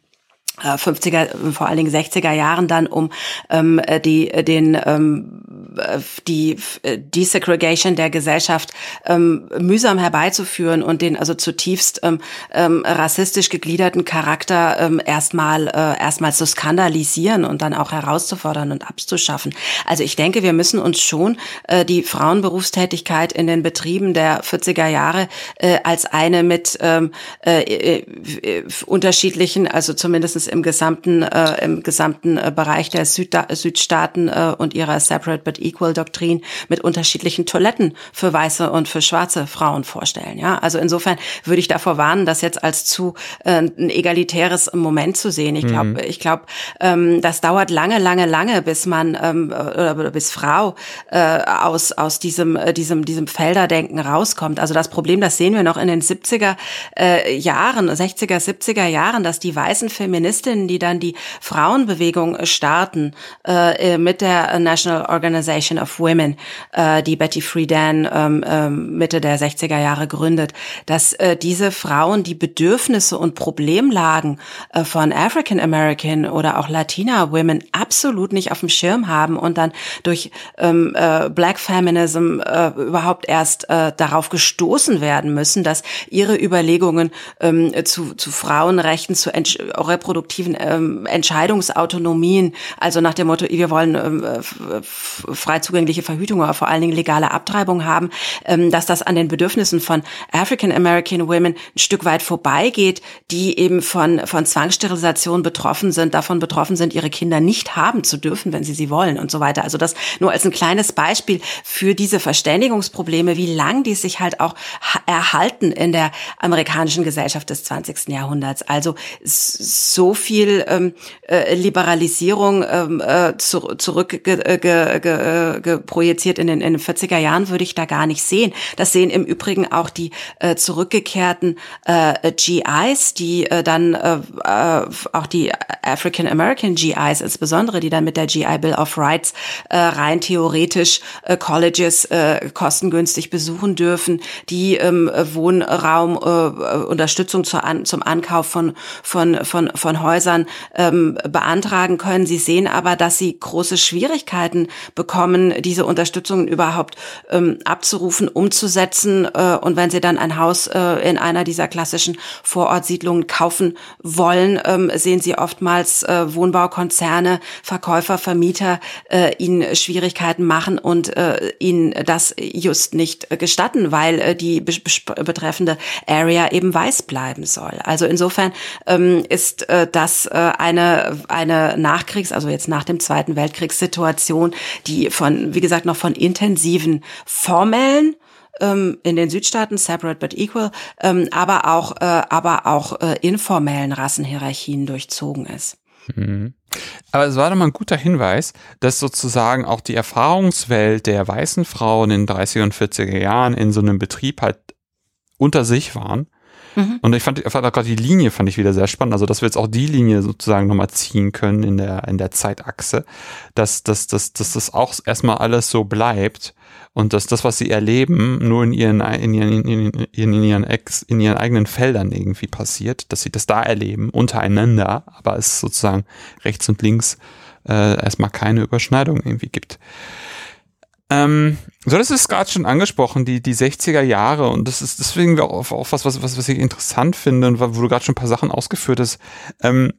50er, äh, vor allen Dingen 60er Jahren dann, um ähm, äh, die, den, ähm, äh, die Desegregation der Gesellschaft ähm, mühsam herbeizuführen und den also zutiefst ähm, ähm, rassistisch gegliederten Charakter ähm, erstmal äh, erstmal zu skandalisieren und dann auch herauszufordern und abzuschaffen. Also ich denke, wir müssen uns schon äh, die Frauenberufstätigkeit in den Betrieben der 40er Jahre äh, als eine mit ähm, äh, äh, unterschiedlichen, also zumindest im gesamten, äh, im gesamten äh, Bereich der Südda Südstaaten äh, und ihrer Separate but Equal Doktrin mit unterschiedlichen Toiletten für weiße und für schwarze Frauen vorstellen. Ja, also insofern würde ich davor warnen, das jetzt als zu äh, ein egalitäres Moment zu sehen. Ich glaube, mhm. ich glaube, ähm, das dauert lange, lange, lange, bis man ähm, oder bis Frau äh, aus aus diesem äh, diesem diesem Felderdenken rauskommt. Also das Problem, das sehen wir noch in den 70er äh, Jahren, 60er, 70er Jahren, dass die weißen Feministen Feministinnen, die dann die Frauenbewegung starten äh, mit der National Organization of Women, äh, die Betty Friedan ähm, äh, Mitte der 60er Jahre gründet, dass äh, diese Frauen die Bedürfnisse und Problemlagen äh, von African American oder auch Latina Women absolut nicht auf dem Schirm haben und dann durch ähm, äh, Black Feminism äh, überhaupt erst äh, darauf gestoßen werden müssen, dass ihre Überlegungen ähm, zu, zu Frauenrechten, zu reproduktiven ähm, Entscheidungsautonomien, also nach dem Motto, wir wollen ähm, frei zugängliche Verhütung, aber vor allen Dingen legale Abtreibung haben, ähm, dass das an den Bedürfnissen von African American Women ein Stück weit vorbeigeht, die eben von, von Zwangssterilisation betroffen sind, davon betroffen sind, ihre Kinder nicht haben zu dürfen, wenn sie sie wollen und so weiter. Also das nur als ein kleines Beispiel für diese Verständigungsprobleme, wie lang die sich halt auch erhalten in der amerikanischen Gesellschaft des 20. Jahrhunderts. Also so viel ähm, äh, Liberalisierung ähm, äh, zu, zurück ge, ge, ge, ge, projiziert in den, in den 40er Jahren würde ich da gar nicht sehen. Das sehen im Übrigen auch die äh, zurückgekehrten äh, GIs, die äh, dann äh, äh, auch die African American GIs insbesondere, die dann mit der GI Bill of Rights äh, rein theoretisch äh, Colleges äh, kostengünstig besuchen dürfen, die ähm, Wohnraum, äh, Unterstützung zur An zum Ankauf von, von, von, von Häusern ähm, beantragen können. Sie sehen aber, dass sie große Schwierigkeiten bekommen, diese Unterstützung überhaupt ähm, abzurufen, umzusetzen. Äh, und wenn sie dann ein Haus äh, in einer dieser klassischen Vorortsiedlungen kaufen wollen, ähm, sehen sie oftmals äh, Wohnbaukonzerne, Verkäufer, Vermieter äh, ihnen Schwierigkeiten machen und äh, ihnen das just nicht gestatten, weil äh, die betreffende Area eben weiß bleiben soll. Also insofern ähm, ist äh, das äh, eine eine Nachkriegs, also jetzt nach dem Zweiten Weltkriegssituation, die von wie gesagt noch von intensiven formellen ähm, in den Südstaaten, separate but equal, ähm, aber auch, äh, aber auch äh, informellen Rassenhierarchien durchzogen ist. Mhm. Aber es war doch mal ein guter Hinweis, dass sozusagen auch die Erfahrungswelt der weißen Frauen in den 30er und 40er Jahren in so einem Betrieb halt unter sich waren. Mhm. Und ich fand, fand auch gerade die Linie fand ich wieder sehr spannend. Also, dass wir jetzt auch die Linie sozusagen nochmal ziehen können in der, in der Zeitachse, dass, dass, dass, dass das auch erstmal alles so bleibt und dass das, was sie erleben, nur in ihren, in ihren, in, in, in ihren Ex, in ihren eigenen Feldern irgendwie passiert, dass sie das da erleben, untereinander, aber es sozusagen rechts und links äh, erstmal keine Überschneidung irgendwie gibt. Ähm, so, das ist gerade schon angesprochen, die, die 60er Jahre und das ist deswegen auch, auch was, was, was, was ich interessant finde wo du gerade schon ein paar Sachen ausgeführt hast. Ähm,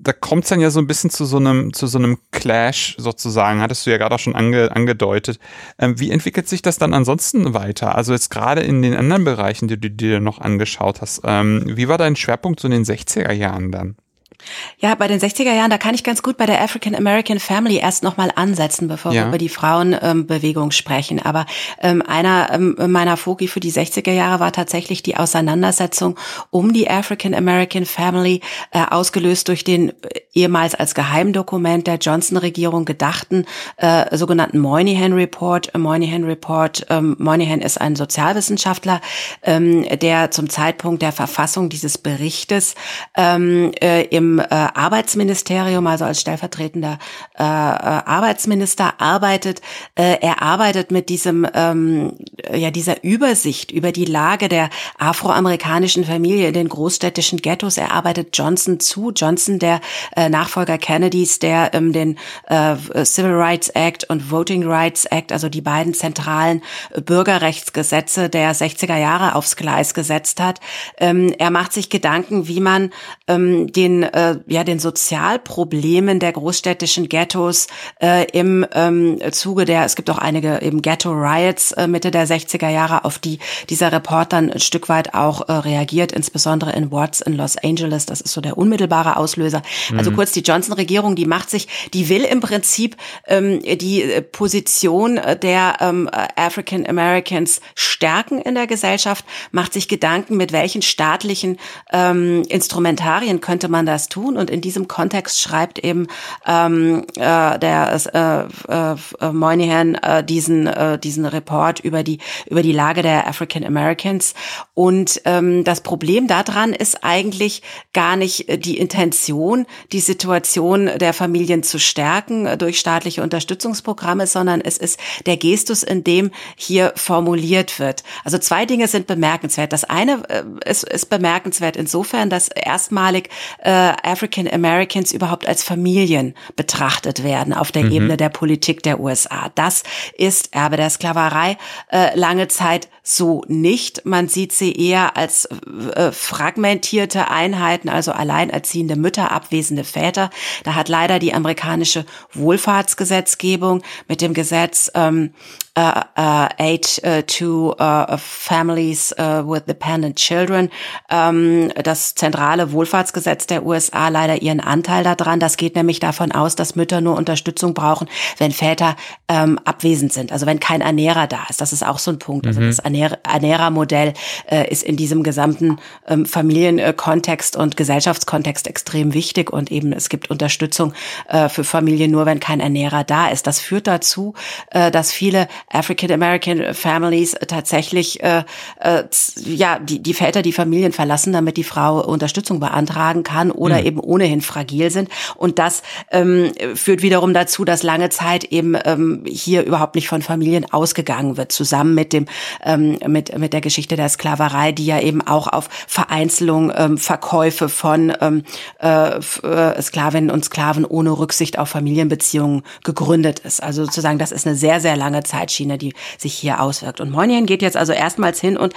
da kommt es dann ja so ein bisschen zu so einem, zu so einem Clash sozusagen, hattest du ja gerade auch schon ange, angedeutet. Ähm, wie entwickelt sich das dann ansonsten weiter? Also jetzt gerade in den anderen Bereichen, die du dir noch angeschaut hast, ähm, wie war dein Schwerpunkt so in den 60er Jahren dann? Ja, bei den 60er Jahren, da kann ich ganz gut bei der African American Family erst nochmal ansetzen, bevor ja. wir über die Frauenbewegung ähm, sprechen. Aber ähm, einer ähm, meiner Foki für die 60er Jahre war tatsächlich die Auseinandersetzung um die African American Family, äh, ausgelöst durch den äh, ehemals als Geheimdokument der Johnson-Regierung gedachten äh, sogenannten Moynihan Report. Moynihan Report, ähm, Moynihan ist ein Sozialwissenschaftler, ähm, der zum Zeitpunkt der Verfassung dieses Berichtes ähm, äh, im äh, Arbeitsministerium, also als stellvertretender äh, äh, Arbeitsminister arbeitet. Äh, er arbeitet mit diesem, ähm, ja, dieser Übersicht über die Lage der afroamerikanischen Familie in den großstädtischen Ghettos. Er arbeitet Johnson zu. Johnson, der äh, Nachfolger Kennedys, der ähm, den äh, Civil Rights Act und Voting Rights Act, also die beiden zentralen Bürgerrechtsgesetze der 60er Jahre aufs Gleis gesetzt hat. Ähm, er macht sich Gedanken, wie man ähm, den äh, ja den Sozialproblemen der großstädtischen Ghettos äh, im ähm, Zuge der es gibt auch einige eben Ghetto Riots äh, Mitte der 60er Jahre auf die dieser Report dann ein Stück weit auch äh, reagiert insbesondere in Watts in Los Angeles das ist so der unmittelbare Auslöser mhm. also kurz die Johnson Regierung die macht sich die will im Prinzip ähm, die äh, Position der ähm, African Americans stärken in der Gesellschaft macht sich Gedanken mit welchen staatlichen ähm, Instrumentarien könnte man das tun. Und in diesem Kontext schreibt eben ähm, äh, der äh, äh, Moynihan äh, diesen, äh, diesen Report über die über die Lage der African Americans. Und ähm, das Problem daran ist eigentlich gar nicht äh, die Intention, die Situation der Familien zu stärken äh, durch staatliche Unterstützungsprogramme, sondern es ist der Gestus, in dem hier formuliert wird. Also zwei Dinge sind bemerkenswert. Das eine äh, ist, ist bemerkenswert insofern, dass erstmalig äh, African Americans überhaupt als Familien betrachtet werden auf der mhm. Ebene der Politik der USA. Das ist Erbe der Sklaverei äh, lange Zeit so nicht. Man sieht sie eher als äh, fragmentierte Einheiten, also alleinerziehende Mütter, abwesende Väter. Da hat leider die amerikanische Wohlfahrtsgesetzgebung mit dem Gesetz ähm, uh, uh, aid uh, to families uh, with dependent children. Ähm, das zentrale Wohlfahrtsgesetz der USA leider ihren Anteil daran. Das geht nämlich davon aus, dass Mütter nur Unterstützung brauchen, wenn Väter ähm, abwesend sind, also wenn kein Ernährer da ist. Das ist auch so ein Punkt. Also mhm. Also das Ernähr Ernährermodell äh, ist in diesem gesamten ähm, Familienkontext und Gesellschaftskontext extrem wichtig und eben es gibt Unterstützung äh, für Familien nur, wenn kein Ernährer da ist. Das führt dazu, äh, dass viele African American Families tatsächlich äh, äh, ja die die Väter die Familien verlassen, damit die Frau Unterstützung beantragen kann oder mhm. eben ohnehin fragil sind und das ähm, führt wiederum dazu, dass lange Zeit eben ähm, hier überhaupt nicht von Familien ausgegangen wird, zusammen mit dem ähm, mit mit der Geschichte der Sklaverei, die ja eben auch auf Vereinzelung, ähm, Verkäufe von ähm, äh, äh Sklavinnen und Sklaven ohne Rücksicht auf Familienbeziehungen gegründet ist. Also sozusagen, das ist eine sehr sehr lange Zeit Zeitschiene, die sich hier auswirkt. Und Moynihan geht jetzt also erstmals hin und,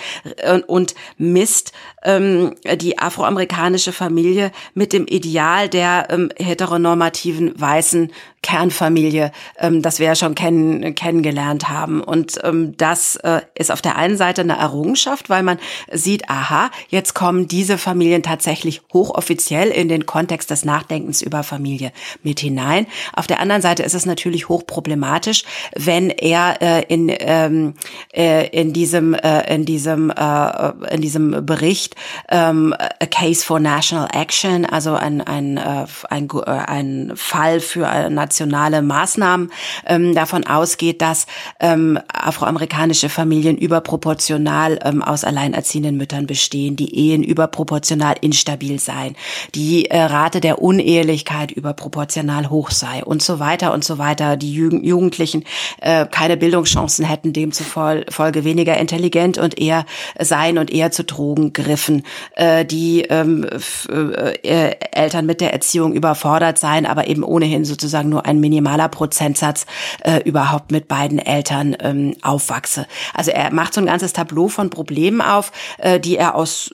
und, und misst ähm, die afroamerikanische Familie mit dem Ideal der ähm, heteronormativen weißen Kernfamilie, ähm, das wir ja schon kennen, kennengelernt haben. Und ähm, das äh, ist auf der einen Seite eine Errungenschaft, weil man sieht, aha, jetzt kommen diese Familien tatsächlich hochoffiziell in den Kontext des Nachdenkens über Familie mit hinein. Auf der anderen Seite ist es natürlich hochproblematisch, wenn er äh, in, ähm, äh, in diesem, äh, in diesem, äh, in diesem Bericht ähm, A Case for National Action, also ein, ein, äh, ein, äh, ein Fall für eine nationale Maßnahmen ähm, davon ausgeht, dass ähm, afroamerikanische Familien überproportional ähm, aus alleinerziehenden Müttern bestehen, die Ehen überproportional instabil seien, die äh, Rate der Unehelichkeit überproportional hoch sei und so weiter und so weiter, die Jugend Jugendlichen äh, keine Bildungschancen hätten, demzufolge weniger intelligent und eher seien und eher zu Drogen griffen, äh, die ähm, äh, Eltern mit der Erziehung überfordert seien, aber eben ohnehin sozusagen nur ein minimaler Prozentsatz äh, überhaupt mit beiden Eltern ähm, aufwachse. Also er macht so ein ganzes Tableau von Problemen auf, äh, die er aus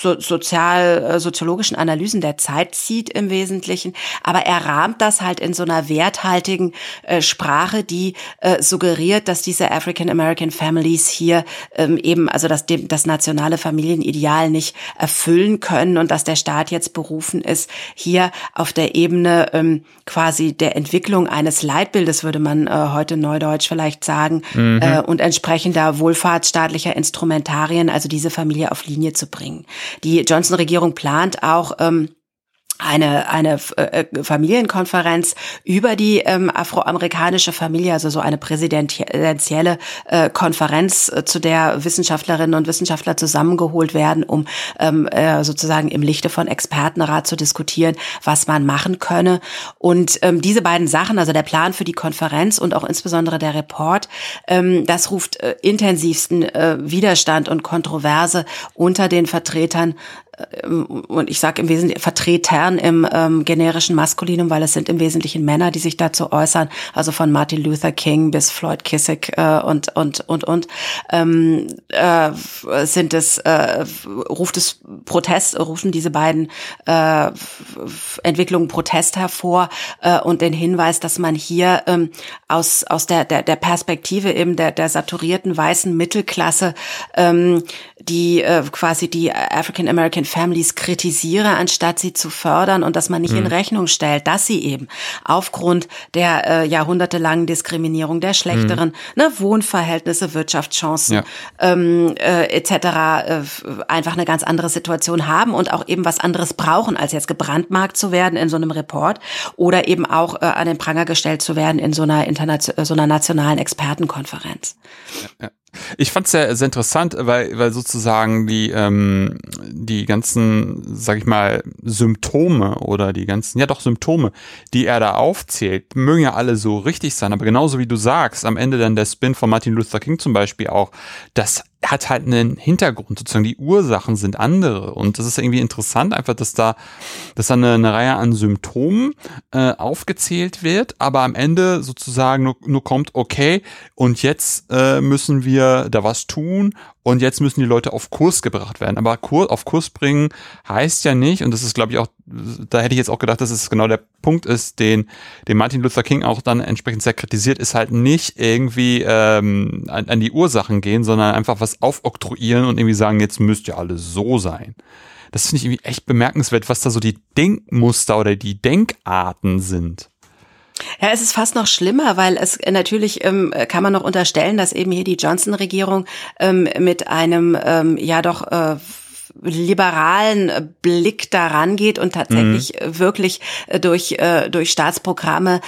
so, sozial äh, soziologischen Analysen der Zeit zieht im Wesentlichen, aber er rahmt das halt in so einer werthaltigen äh, Sprache, die äh, suggeriert, dass diese African American Families hier ähm, eben also dass dem das nationale Familienideal nicht erfüllen können und dass der Staat jetzt berufen ist, hier auf der Ebene ähm, quasi der Entwicklung eines Leitbildes, würde man äh, heute neudeutsch vielleicht sagen, mhm. äh, und entsprechender wohlfahrtsstaatlicher Instrumentarien, also diese Familie auf Linie zu bringen. Die Johnson-Regierung plant auch, ähm, eine, eine äh, Familienkonferenz über die ähm, afroamerikanische Familie, also so eine präsidentielle äh, Konferenz, äh, zu der Wissenschaftlerinnen und Wissenschaftler zusammengeholt werden, um ähm, äh, sozusagen im Lichte von Expertenrat zu diskutieren, was man machen könne. Und ähm, diese beiden Sachen, also der Plan für die Konferenz und auch insbesondere der Report, ähm, das ruft äh, intensivsten äh, Widerstand und Kontroverse unter den Vertretern und ich sage im Wesentlichen Vertretern im ähm, generischen Maskulinum, weil es sind im Wesentlichen Männer, die sich dazu äußern, also von Martin Luther King bis Floyd Kissick äh, und und und und. Ähm, äh, sind es äh, ruft es Protest rufen diese beiden äh, Entwicklungen Protest hervor äh, und den Hinweis, dass man hier ähm, aus aus der der der Perspektive eben der der saturierten weißen Mittelklasse ähm, die äh, quasi die African American Families kritisiere, anstatt sie zu fördern und dass man nicht mhm. in Rechnung stellt, dass sie eben aufgrund der äh, jahrhundertelangen Diskriminierung der schlechteren mhm. ne, Wohnverhältnisse, Wirtschaftschancen ja. ähm, äh, etc. Äh, einfach eine ganz andere Situation haben und auch eben was anderes brauchen, als jetzt gebrandmarkt zu werden in so einem Report oder eben auch äh, an den Pranger gestellt zu werden in so einer internation so einer nationalen Expertenkonferenz. Ja, ja. Ich fand es sehr, sehr interessant, weil, weil sozusagen die, ähm, die ganzen, sag ich mal, Symptome oder die ganzen, ja doch Symptome, die er da aufzählt, mögen ja alle so richtig sein, aber genauso wie du sagst, am Ende dann der Spin von Martin Luther King zum Beispiel auch, das hat halt einen Hintergrund, sozusagen die Ursachen sind andere. Und das ist irgendwie interessant einfach, dass da, dass da eine, eine Reihe an Symptomen äh, aufgezählt wird, aber am Ende sozusagen nur, nur kommt, okay, und jetzt äh, müssen wir da was tun und jetzt müssen die Leute auf Kurs gebracht werden. Aber Kur auf Kurs bringen heißt ja nicht, und das ist, glaube ich, auch, da hätte ich jetzt auch gedacht, dass es genau der Punkt ist, den, den Martin Luther King auch dann entsprechend sehr kritisiert, ist halt nicht irgendwie ähm, an, an die Ursachen gehen, sondern einfach was aufoktroyieren und irgendwie sagen, jetzt müsst ihr alle so sein. Das finde ich irgendwie echt bemerkenswert, was da so die Denkmuster oder die Denkarten sind. Ja, es ist fast noch schlimmer, weil es äh, natürlich ähm, kann man noch unterstellen, dass eben hier die Johnson-Regierung ähm, mit einem ähm, ja doch äh, liberalen Blick daran geht und tatsächlich mhm. wirklich äh, durch durch durch Staatsprogramme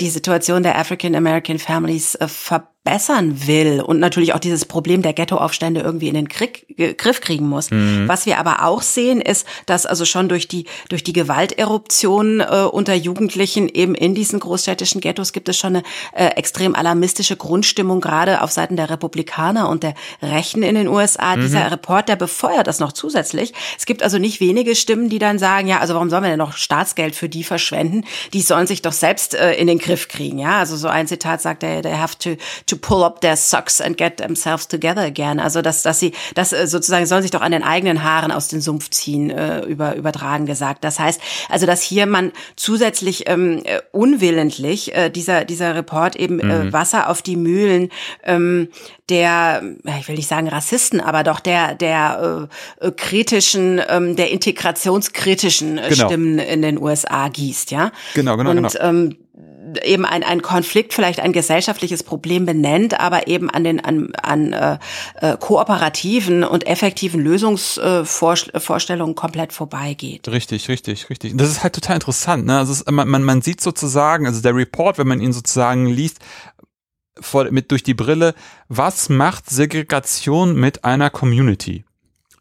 die Situation der African American Families verbessern verbessern will und natürlich auch dieses Problem der Ghettoaufstände irgendwie in den Krieg, Griff kriegen muss. Mhm. Was wir aber auch sehen, ist, dass also schon durch die durch die Gewalteruption äh, unter Jugendlichen eben in diesen großstädtischen Ghettos gibt es schon eine äh, extrem alarmistische Grundstimmung gerade auf Seiten der Republikaner und der Rechten in den USA. Mhm. Dieser Report, der befeuert das noch zusätzlich. Es gibt also nicht wenige Stimmen, die dann sagen, ja, also warum sollen wir denn noch Staatsgeld für die verschwenden? Die sollen sich doch selbst äh, in den Griff kriegen. Ja, also so ein Zitat sagt, they, they have to to pull up their socks and get themselves together again. Also dass, dass sie, das äh, sozusagen sollen sich doch an den eigenen Haaren aus dem Sumpf ziehen, äh, über, übertragen gesagt. Das heißt, also dass hier man zusätzlich ähm, äh, unwillentlich äh, dieser, dieser Report eben äh, mhm. Wasser auf die Mühlen ähm, der, ich will nicht sagen Rassisten, aber doch der, der äh, kritischen, ähm, der integrationskritischen äh, genau. Stimmen in den USA gießt, ja. Genau, genau, Und, genau. Ähm, eben ein, ein Konflikt, vielleicht ein gesellschaftliches Problem benennt, aber eben an den an, an äh, äh, kooperativen und effektiven Lösungsvorstellungen komplett vorbeigeht. Richtig, richtig, richtig. Das ist halt total interessant. Ne? Also es, man, man, man sieht sozusagen, also der Report, wenn man ihn sozusagen liest, vor, mit durch die Brille, was macht Segregation mit einer Community?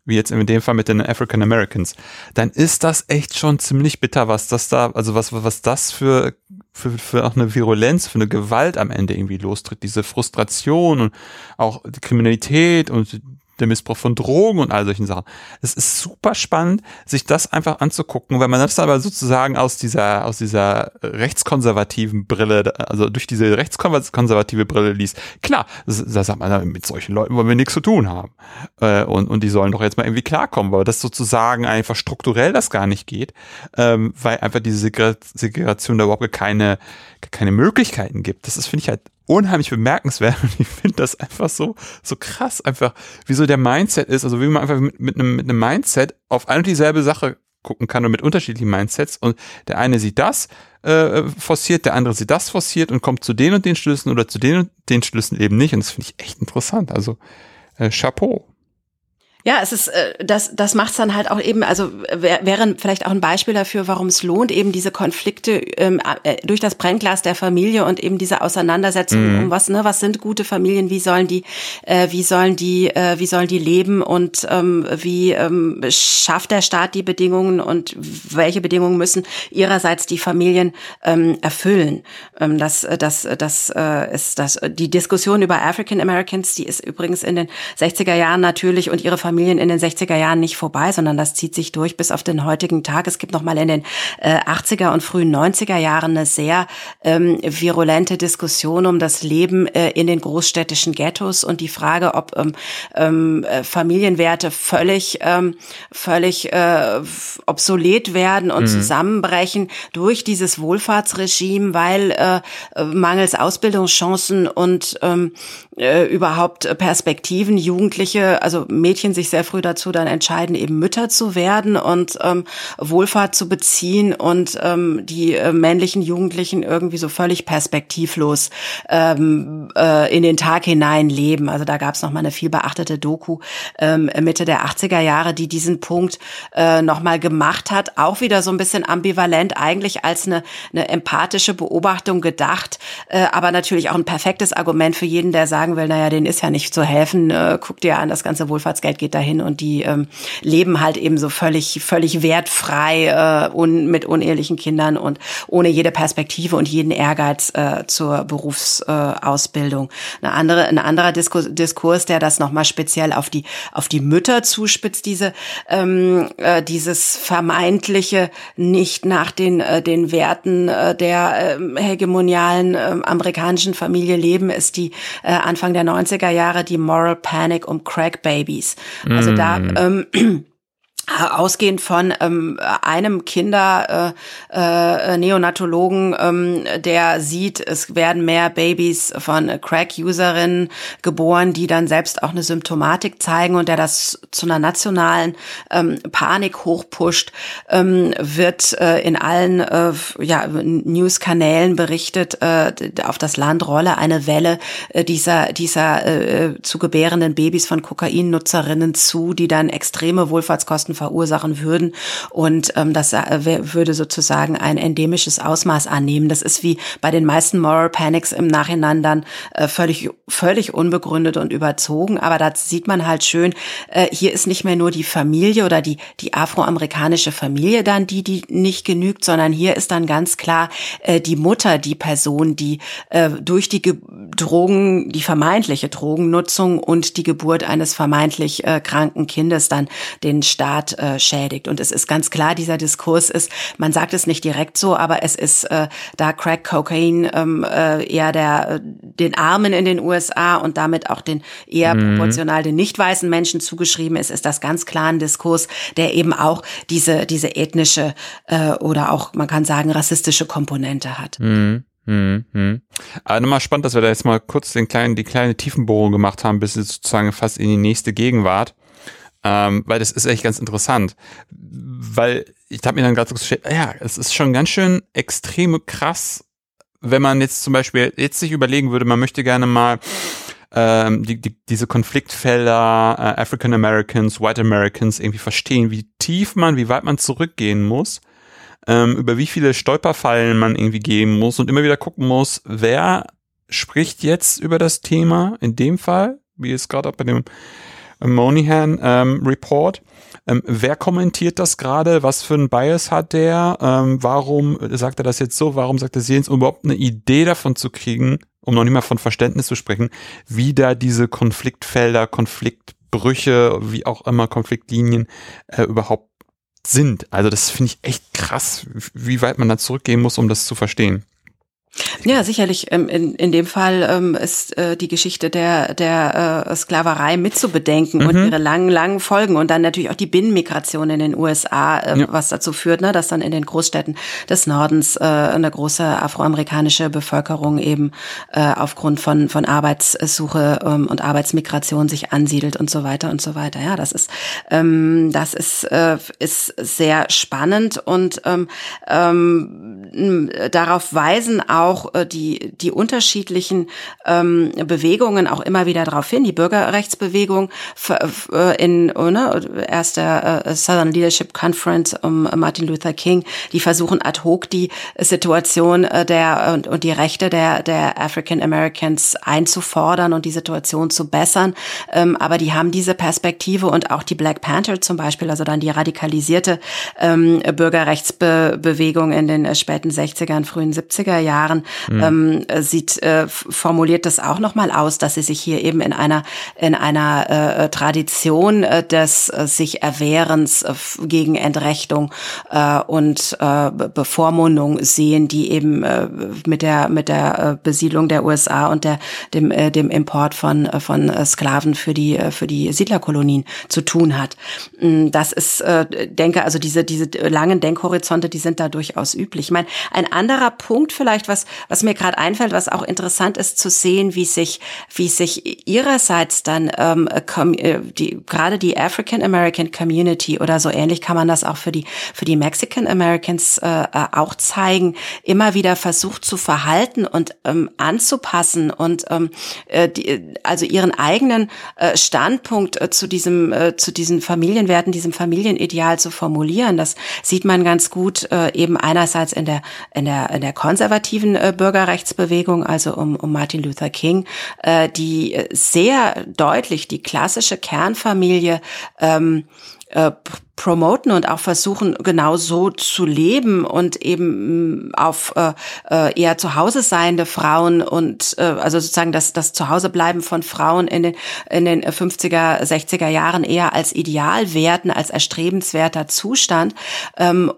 wie jetzt in dem Fall mit den African Americans, dann ist das echt schon ziemlich bitter, was das da, also was, was das für, für, für auch eine Virulenz, für eine Gewalt am Ende irgendwie lostritt, diese Frustration und auch die Kriminalität und der Missbrauch von Drogen und all solchen Sachen. Es ist super spannend, sich das einfach anzugucken, wenn man das aber sozusagen aus dieser, aus dieser rechtskonservativen Brille, also durch diese rechtskonservative Brille liest. Klar, da sagt man, mit solchen Leuten wollen wir nichts zu tun haben. Äh, und, und die sollen doch jetzt mal irgendwie klarkommen, weil das sozusagen einfach strukturell das gar nicht geht, ähm, weil einfach diese Segregation da überhaupt keine, keine Möglichkeiten gibt. Das ist, finde ich halt unheimlich bemerkenswert und ich finde das einfach so, so krass, einfach, wie so der Mindset ist, also wie man einfach mit, einem, mit einem Mindset auf eine und dieselbe Sache gucken kann und mit unterschiedlichen Mindsets und der eine sieht das äh, forciert, der andere sieht das forciert und kommt zu den und den Schlüssen oder zu den und den Schlüssen eben nicht und das finde ich echt interessant, also äh, Chapeau. Ja, es ist, äh, das, das macht es dann halt auch eben, also wäre vielleicht auch ein Beispiel dafür, warum es lohnt, eben diese Konflikte ähm, äh, durch das Brennglas der Familie und eben diese Auseinandersetzung mhm. um was, ne, was sind gute Familien, wie sollen die, äh, wie sollen die, äh, wie sollen die leben und ähm, wie ähm, schafft der Staat die Bedingungen und welche Bedingungen müssen ihrerseits die Familien ähm, erfüllen. Ähm, das, das, das äh, ist das, die Diskussion über African Americans, die ist übrigens in den 60er Jahren natürlich und ihre Familie Familien in den 60er Jahren nicht vorbei, sondern das zieht sich durch bis auf den heutigen Tag. Es gibt noch mal in den äh, 80er und frühen 90er Jahren eine sehr ähm, virulente Diskussion um das Leben äh, in den großstädtischen Ghettos und die Frage, ob ähm, ähm, äh, Familienwerte völlig ähm, völlig äh, obsolet werden und mhm. zusammenbrechen durch dieses Wohlfahrtsregime, weil äh, mangels Ausbildungschancen und ähm, äh, überhaupt Perspektiven Jugendliche, also Mädchen sich sehr früh dazu dann entscheiden, eben Mütter zu werden und ähm, Wohlfahrt zu beziehen und ähm, die äh, männlichen Jugendlichen irgendwie so völlig perspektivlos ähm, äh, in den Tag hinein leben. Also da gab es nochmal eine viel beachtete Doku ähm, Mitte der 80er Jahre, die diesen Punkt äh, nochmal gemacht hat. Auch wieder so ein bisschen ambivalent, eigentlich als eine, eine empathische Beobachtung gedacht, äh, aber natürlich auch ein perfektes Argument für jeden, der sagen will, naja, denen ist ja nicht zu helfen, äh, guck dir an, das ganze Wohlfahrtsgeld geht dahin und die ähm, leben halt eben so völlig, völlig wertfrei äh, un, mit unehelichen Kindern und ohne jede Perspektive und jeden Ehrgeiz äh, zur Berufsausbildung. Äh, eine andere, ein anderer Diskurs, Diskurs der das nochmal speziell auf die, auf die Mütter zuspitzt, diese, ähm, äh, dieses vermeintliche nicht nach den, äh, den Werten äh, der äh, hegemonialen äh, amerikanischen Familie leben, ist die äh, Anfang der 90er Jahre die Moral Panic um Crack Babies. Also mm. da ähm, ausgehend von ähm, einem Kinder äh, äh, Neonatologen, ähm, der sieht, es werden mehr Babys von Crack-Userinnen geboren, die dann selbst auch eine Symptomatik zeigen und der das zu einer nationalen ähm, Panik hochpusht, ähm, wird äh, in allen äh, ja, News-Kanälen berichtet, äh, auf das Land rolle eine Welle äh, dieser dieser äh, zu gebärenden Babys von Kokainnutzerinnen zu, die dann extreme Wohlfahrtskosten verursachen würden. Und ähm, das äh, würde sozusagen ein endemisches Ausmaß annehmen. Das ist wie bei den meisten Moral Panics im Nachhinein dann äh, völlig, völlig unbegründet und überzogen. Aber da sieht man halt schön, äh, hier ist nicht mehr nur die Familie oder die, die afroamerikanische Familie dann die, die nicht genügt, sondern hier ist dann ganz klar äh, die Mutter, die Person, die äh, durch die Ge Drogen, die vermeintliche Drogennutzung und die Geburt eines vermeintlich äh, kranken Kindes dann den Staat Staat äh, schädigt. Und es ist ganz klar, dieser Diskurs ist, man sagt es nicht direkt so, aber es ist äh, da Crack Cocaine ähm, äh, eher der äh, den Armen in den USA und damit auch den eher mhm. proportional den nicht weißen Menschen zugeschrieben ist, ist das ganz klar ein Diskurs, der eben auch diese diese ethnische äh, oder auch man kann sagen rassistische Komponente hat. Mhm. Hm, hm. Aber nochmal spannend, dass wir da jetzt mal kurz den kleinen, die kleine Tiefenbohrung gemacht haben, bis sozusagen fast in die nächste Gegenwart. Ähm, weil das ist echt ganz interessant. Weil ich habe mir dann gerade so gestellt, ja, es ist schon ganz schön extrem krass, wenn man jetzt zum Beispiel jetzt sich überlegen würde, man möchte gerne mal ähm, die, die, diese Konfliktfelder äh, African Americans, White Americans irgendwie verstehen, wie tief man, wie weit man zurückgehen muss, ähm, über wie viele Stolperfallen man irgendwie gehen muss und immer wieder gucken muss, wer spricht jetzt über das Thema in dem Fall, wie es gerade auch bei dem Monihan ähm, Report. Ähm, wer kommentiert das gerade? Was für ein Bias hat der? Ähm, warum sagt er das jetzt so? Warum sagt er sie jetzt, um überhaupt eine Idee davon zu kriegen, um noch nicht mal von Verständnis zu sprechen, wie da diese Konfliktfelder, Konfliktbrüche, wie auch immer Konfliktlinien äh, überhaupt sind. Also das finde ich echt krass, wie weit man da zurückgehen muss, um das zu verstehen. Ja, sicherlich. Ähm, in, in dem Fall ähm, ist äh, die Geschichte der, der äh, Sklaverei mitzubedenken mhm. und ihre langen, langen Folgen und dann natürlich auch die Binnenmigration in den USA, äh, ja. was dazu führt, ne, dass dann in den Großstädten des Nordens äh, eine große afroamerikanische Bevölkerung eben äh, aufgrund von, von Arbeitssuche ähm, und Arbeitsmigration sich ansiedelt und so weiter und so weiter. Ja, das ist, ähm, das ist, äh, ist sehr spannend und ähm, ähm, darauf weisen auch auch äh, die, die unterschiedlichen ähm, Bewegungen auch immer wieder darauf hin. Die Bürgerrechtsbewegung äh, in ne, erst der äh, Southern Leadership Conference um Martin Luther King, die versuchen ad hoc die Situation äh, der und, und die Rechte der, der African Americans einzufordern und die Situation zu bessern. Ähm, aber die haben diese Perspektive und auch die Black Panther zum Beispiel, also dann die radikalisierte ähm, Bürgerrechtsbewegung in den späten 60er und frühen 70er Jahren Jahren, mhm. ähm, sieht, äh, formuliert das auch nochmal aus, dass sie sich hier eben in einer, in einer äh, Tradition äh, des äh, sich Erwehrens äh, gegen Entrechtung äh, und äh, Bevormundung sehen, die eben äh, mit der, mit der äh, Besiedlung der USA und der, dem, äh, dem Import von, äh, von Sklaven für die, äh, für die Siedlerkolonien zu tun hat. Mm, das ist, äh, denke, also diese, diese langen Denkhorizonte, die sind da durchaus üblich. Ich meine, ein anderer Punkt vielleicht, was was mir gerade einfällt, was auch interessant ist zu sehen, wie sich, wie sich ihrerseits dann ähm, äh, die, gerade die African American Community oder so ähnlich kann man das auch für die für die Mexican Americans äh, äh, auch zeigen, immer wieder versucht zu verhalten und ähm, anzupassen und ähm, äh, die, also ihren eigenen äh, Standpunkt äh, zu diesem äh, zu diesen Familienwerten, diesem Familienideal zu formulieren. Das sieht man ganz gut äh, eben einerseits in der in der in der konservativen äh, Bürgerrechtsbewegung, also um, um Martin Luther King, äh, die sehr deutlich die klassische Kernfamilie ähm, äh, promoten und auch versuchen, genau so zu leben und eben mm, auf äh, äh, eher zu Hause seiende Frauen und äh, also sozusagen das, das Zuhausebleiben von Frauen in den, in den 50er, 60er Jahren eher als Ideal werten, als erstrebenswerter Zustand, ähm,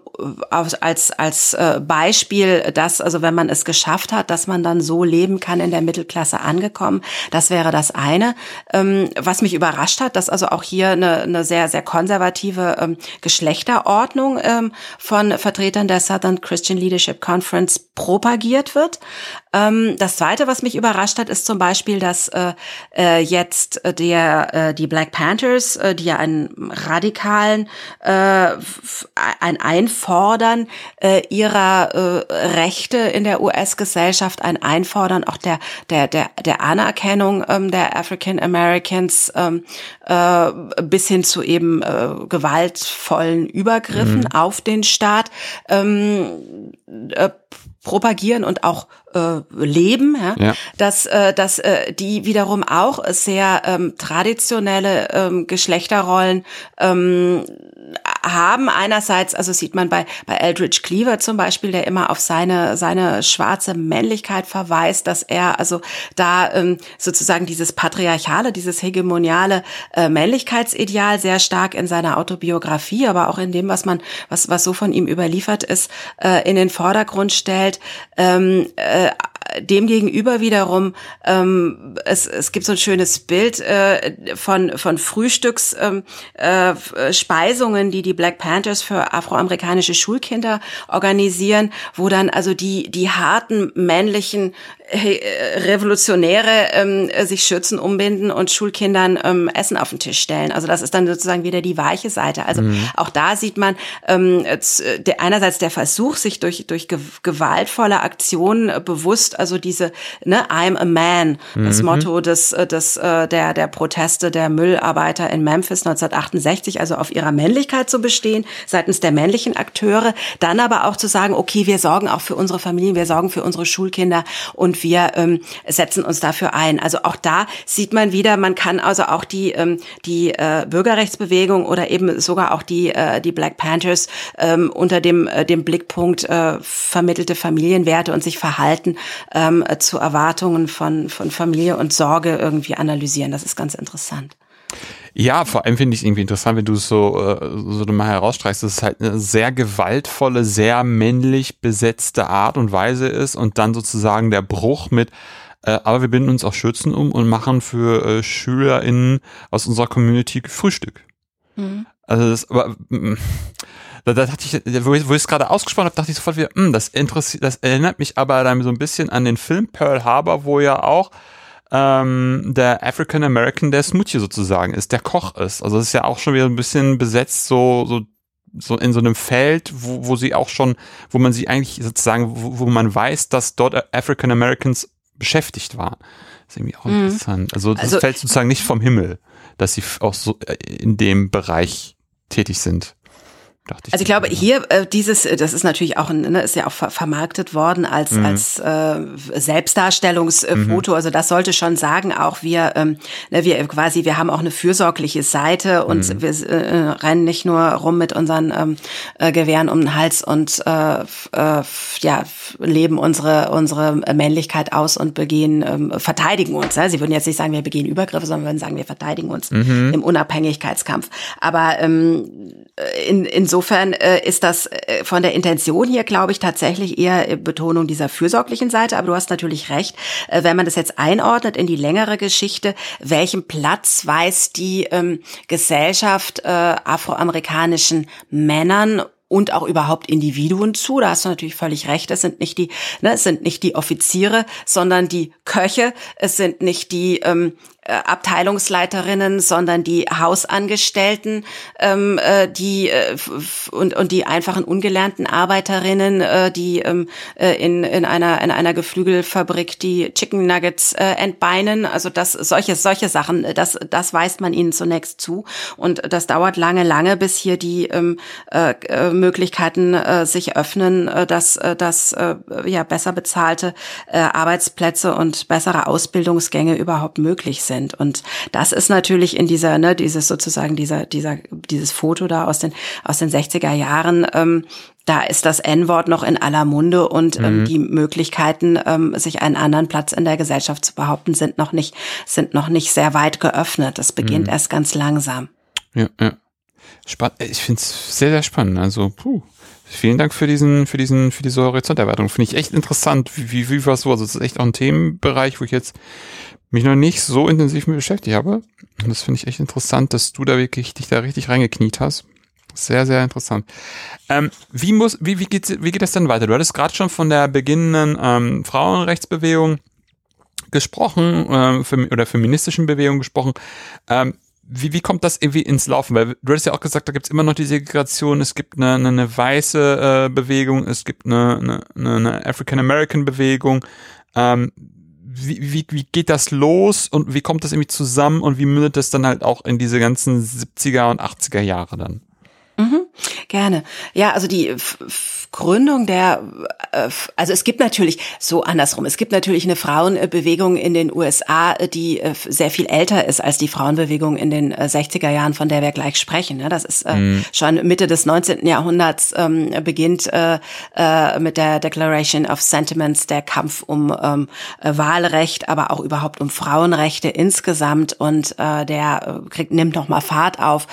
als, als äh, Beispiel, dass, also wenn man es geschafft hat, dass man dann so leben kann in der Mittelklasse angekommen, das wäre das eine. Ähm, was mich überrascht hat, dass also auch hier eine, eine sehr, sehr konservative ähm, Geschlechterordnung ähm, von Vertretern der Southern Christian Leadership Conference propagiert wird. Ähm, das Zweite, was mich überrascht hat, ist zum Beispiel, dass äh, äh, jetzt der äh, die Black Panthers, äh, die ja einen radikalen äh, ein Einfordern äh, ihrer äh, Rechte in der US-Gesellschaft, ein Einfordern auch der der der der Anerkennung ähm, der African Americans ähm, äh, bis hin zu eben äh, gewaltvollen Übergriffen mhm. auf den Staat ähm, äh, propagieren und auch äh, leben, ja? ja. dass äh, dass äh, die wiederum auch sehr ähm, traditionelle ähm, Geschlechterrollen ähm, haben. Einerseits, also sieht man bei bei Eldridge Cleaver zum Beispiel, der immer auf seine seine schwarze Männlichkeit verweist, dass er also da ähm, sozusagen dieses patriarchale, dieses hegemoniale äh, Männlichkeitsideal sehr stark in seiner Autobiografie, aber auch in dem, was man was was so von ihm überliefert ist, äh, in den Vordergrund stellt. Ähm, äh, demgegenüber wiederum, ähm, es, es gibt so ein schönes Bild äh, von, von Frühstücksspeisungen, äh, Speisungen, die die Black Panthers für afroamerikanische Schulkinder organisieren, wo dann also die, die harten männlichen äh, Revolutionäre ähm, sich Schürzen umbinden und Schulkindern ähm, Essen auf den Tisch stellen. Also das ist dann sozusagen wieder die weiche Seite. Also mhm. auch da sieht man ähm, der, einerseits der Versuch, sich durch, durch gewaltvolle Aktionen bewusst, also diese ne, I'm a man, das mhm. Motto des, äh, des, äh, der, der Proteste der Müllarbeiter in Memphis 1968, also auf ihrer Männlichkeit zu bestehen, seitens der männlichen Akteure, dann aber auch zu sagen, okay, wir sorgen auch für unsere Familien, wir sorgen für unsere Schulkinder und wir ähm, setzen uns dafür ein. Also auch da sieht man wieder, man kann also auch die, ähm, die äh, Bürgerrechtsbewegung oder eben sogar auch die, äh, die Black Panthers ähm, unter dem, äh, dem Blickpunkt äh, vermittelte Familienwerte und sich Verhalten ähm, zu Erwartungen von, von Familie und Sorge irgendwie analysieren. Das ist ganz interessant. Ja, vor allem finde ich irgendwie interessant, wenn du es so, äh, so mal herausstreichst, dass es halt eine sehr gewaltvolle, sehr männlich besetzte Art und Weise ist und dann sozusagen der Bruch mit, äh, aber wir binden uns auch Schürzen um und machen für äh, SchülerInnen aus unserer Community Frühstück. Mhm. Also das, aber, mm, da, da dachte ich, wo ich, wo ich es gerade ausgesprochen habe, dachte ich sofort wieder, mh, mm, das interessiert, das erinnert mich aber dann so ein bisschen an den Film Pearl Harbor, wo ja auch ähm, der African American, der Smoothie sozusagen ist, der Koch ist. Also es ist ja auch schon wieder ein bisschen besetzt, so, so, so in so einem Feld, wo, wo sie auch schon, wo man sie eigentlich sozusagen, wo, wo man weiß, dass dort African Americans beschäftigt waren. Das ist irgendwie auch mhm. interessant. Also das also, fällt sozusagen nicht vom Himmel, dass sie auch so äh, in dem Bereich tätig sind. Dachte ich also ich glaube, hier äh, dieses, äh, das ist natürlich auch, ein, ne, ist ja auch ver vermarktet worden als mhm. als äh, Selbstdarstellungsfoto. Mhm. Also das sollte schon sagen, auch wir, ähm, ne, wir quasi, wir haben auch eine fürsorgliche Seite und mhm. wir äh, rennen nicht nur rum mit unseren ähm, äh, Gewehren um den Hals und äh, äh, ja leben unsere unsere Männlichkeit aus und begehen ähm, verteidigen uns. Ja? Sie würden jetzt nicht sagen, wir begehen Übergriffe, sondern würden sagen, wir verteidigen uns mhm. im Unabhängigkeitskampf. Aber ähm, in, insofern äh, ist das äh, von der Intention hier, glaube ich, tatsächlich eher Betonung dieser fürsorglichen Seite. Aber du hast natürlich recht, äh, wenn man das jetzt einordnet in die längere Geschichte, welchen Platz weiß die ähm, Gesellschaft äh, afroamerikanischen Männern und auch überhaupt Individuen zu. Da hast du natürlich völlig recht. Es sind nicht die, ne, es sind nicht die Offiziere, sondern die Köche. Es sind nicht die ähm, äh, Abteilungsleiterinnen, sondern die Hausangestellten, ähm, äh, die äh, und, und die einfachen ungelernten Arbeiterinnen, äh, die ähm, äh, in, in einer in einer Geflügelfabrik die Chicken Nuggets äh, entbeinen. Also das solche solche Sachen, das das weist man ihnen zunächst zu und das dauert lange lange, bis hier die ähm, äh, äh Möglichkeiten äh, sich öffnen, äh, dass äh, dass äh, ja besser bezahlte äh, Arbeitsplätze und bessere Ausbildungsgänge überhaupt möglich sind sind. Und das ist natürlich in dieser, ne, dieses sozusagen dieser, dieser, dieses Foto da aus den, aus den 60er Jahren, ähm, da ist das N-Wort noch in aller Munde und ähm, mhm. die Möglichkeiten, ähm, sich einen anderen Platz in der Gesellschaft zu behaupten, sind noch nicht, sind noch nicht sehr weit geöffnet. Das beginnt mhm. erst ganz langsam. Ja, ja. Spann ich finde es sehr, sehr spannend. Also, puh. Vielen Dank für diesen, für diesen, für diese Horizonterweiterung. Finde ich echt interessant. Wie, wie, wie war es so? Also, es ist echt auch ein Themenbereich, wo ich jetzt mich noch nicht so intensiv mit beschäftigt habe. Und das finde ich echt interessant, dass du da wirklich dich da richtig reingekniet hast. Sehr, sehr interessant. Ähm, wie muss, wie, wie geht, wie geht das denn weiter? Du hattest gerade schon von der beginnenden ähm, Frauenrechtsbewegung gesprochen äh, oder feministischen Bewegung gesprochen. Ähm, wie, wie kommt das irgendwie ins Laufen? Weil du hattest ja auch gesagt, da gibt's immer noch die Segregation, es gibt eine, eine, eine weiße äh, Bewegung, es gibt eine, eine, eine African-American-Bewegung. Ähm, wie, wie, wie geht das los und wie kommt das irgendwie zusammen und wie mündet das dann halt auch in diese ganzen 70er und 80er Jahre dann? Mhm, gerne. Ja, also die Gründung der, äh, also es gibt natürlich so andersrum, es gibt natürlich eine Frauenbewegung in den USA, die äh, sehr viel älter ist als die Frauenbewegung in den 60er äh, Jahren, von der wir gleich sprechen. Ne? Das ist mhm. schon Mitte des 19. Jahrhunderts ähm, beginnt mit der Declaration of Sentiments der Kampf um ähm, Wahlrecht, aber auch überhaupt um Frauenrechte insgesamt und der kriegt, nimmt nochmal Fahrt auf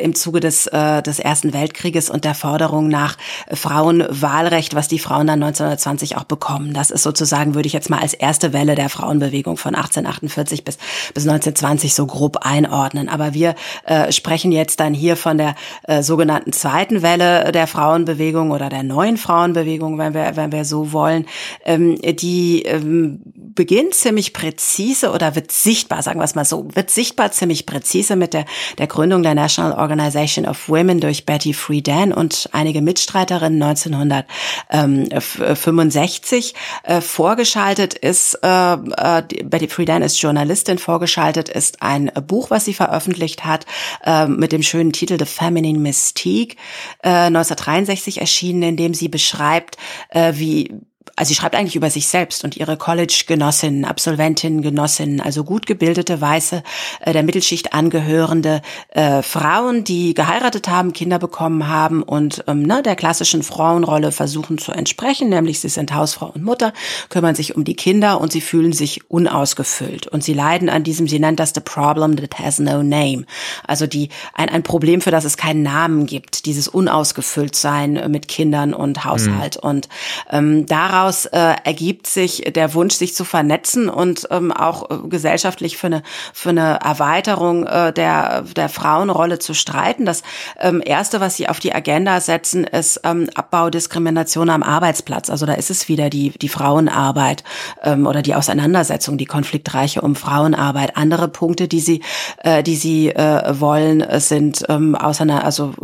im Zuge des, des Ersten Weltkrieges und der Forderung nach Frauen Frauenwahlrecht, was die Frauen dann 1920 auch bekommen. Das ist sozusagen, würde ich jetzt mal als erste Welle der Frauenbewegung von 1848 bis, bis 1920 so grob einordnen. Aber wir äh, sprechen jetzt dann hier von der äh, sogenannten zweiten Welle der Frauenbewegung oder der neuen Frauenbewegung, wenn wir, wenn wir so wollen, ähm, die ähm, beginnt ziemlich präzise oder wird sichtbar, sagen wir es mal so, wird sichtbar ziemlich präzise mit der, der Gründung der National Organization of Women durch Betty Friedan und einige Mitstreiterinnen 1965 äh, vorgeschaltet ist, äh, äh, Betty Friedan ist Journalistin, vorgeschaltet ist ein Buch, was sie veröffentlicht hat, äh, mit dem schönen Titel The Feminine Mystique, äh, 1963 erschienen, in dem sie beschreibt, äh, wie also sie schreibt eigentlich über sich selbst und ihre College-Genossinnen, Absolventinnen, Genossinnen, also gut gebildete, weiße, äh, der Mittelschicht angehörende äh, Frauen, die geheiratet haben, Kinder bekommen haben und ähm, ne, der klassischen Frauenrolle versuchen zu entsprechen, nämlich sie sind Hausfrau und Mutter, kümmern sich um die Kinder und sie fühlen sich unausgefüllt. Und sie leiden an diesem, sie nennt das the problem that has no name, also die ein, ein Problem, für das es keinen Namen gibt, dieses Unausgefüllt-Sein mit Kindern und Haushalt. Mhm. und ähm, daraus daraus äh, ergibt sich der Wunsch, sich zu vernetzen und ähm, auch äh, gesellschaftlich für eine für eine Erweiterung äh, der der Frauenrolle zu streiten. Das ähm, erste, was sie auf die Agenda setzen, ist ähm, Abbau am Arbeitsplatz. Also da ist es wieder die die Frauenarbeit ähm, oder die Auseinandersetzung, die konfliktreiche um Frauenarbeit. Andere Punkte, die sie äh, die sie äh, wollen, sind ähm, auseinander, also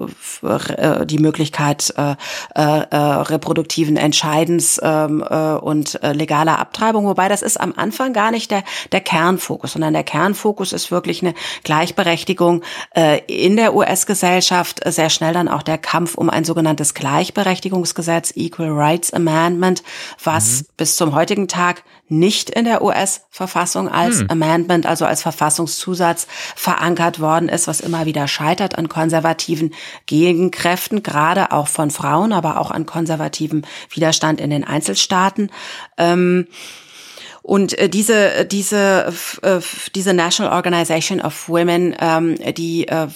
äh, die Möglichkeit äh, äh, äh reproduktiven Entscheidens äh, ähm, äh, und äh, legaler Abtreibung, wobei das ist am Anfang gar nicht der, der Kernfokus, sondern der Kernfokus ist wirklich eine Gleichberechtigung äh, in der US-Gesellschaft, sehr schnell dann auch der Kampf um ein sogenanntes Gleichberechtigungsgesetz, Equal Rights Amendment, was mhm. bis zum heutigen Tag nicht in der US-Verfassung als hm. Amendment, also als Verfassungszusatz verankert worden ist, was immer wieder scheitert an konservativen Gegenkräften, gerade auch von Frauen, aber auch an konservativen Widerstand in den Einzelstaaten. Ähm, und äh, diese, diese, äh, diese National Organization of Women, ähm, die äh,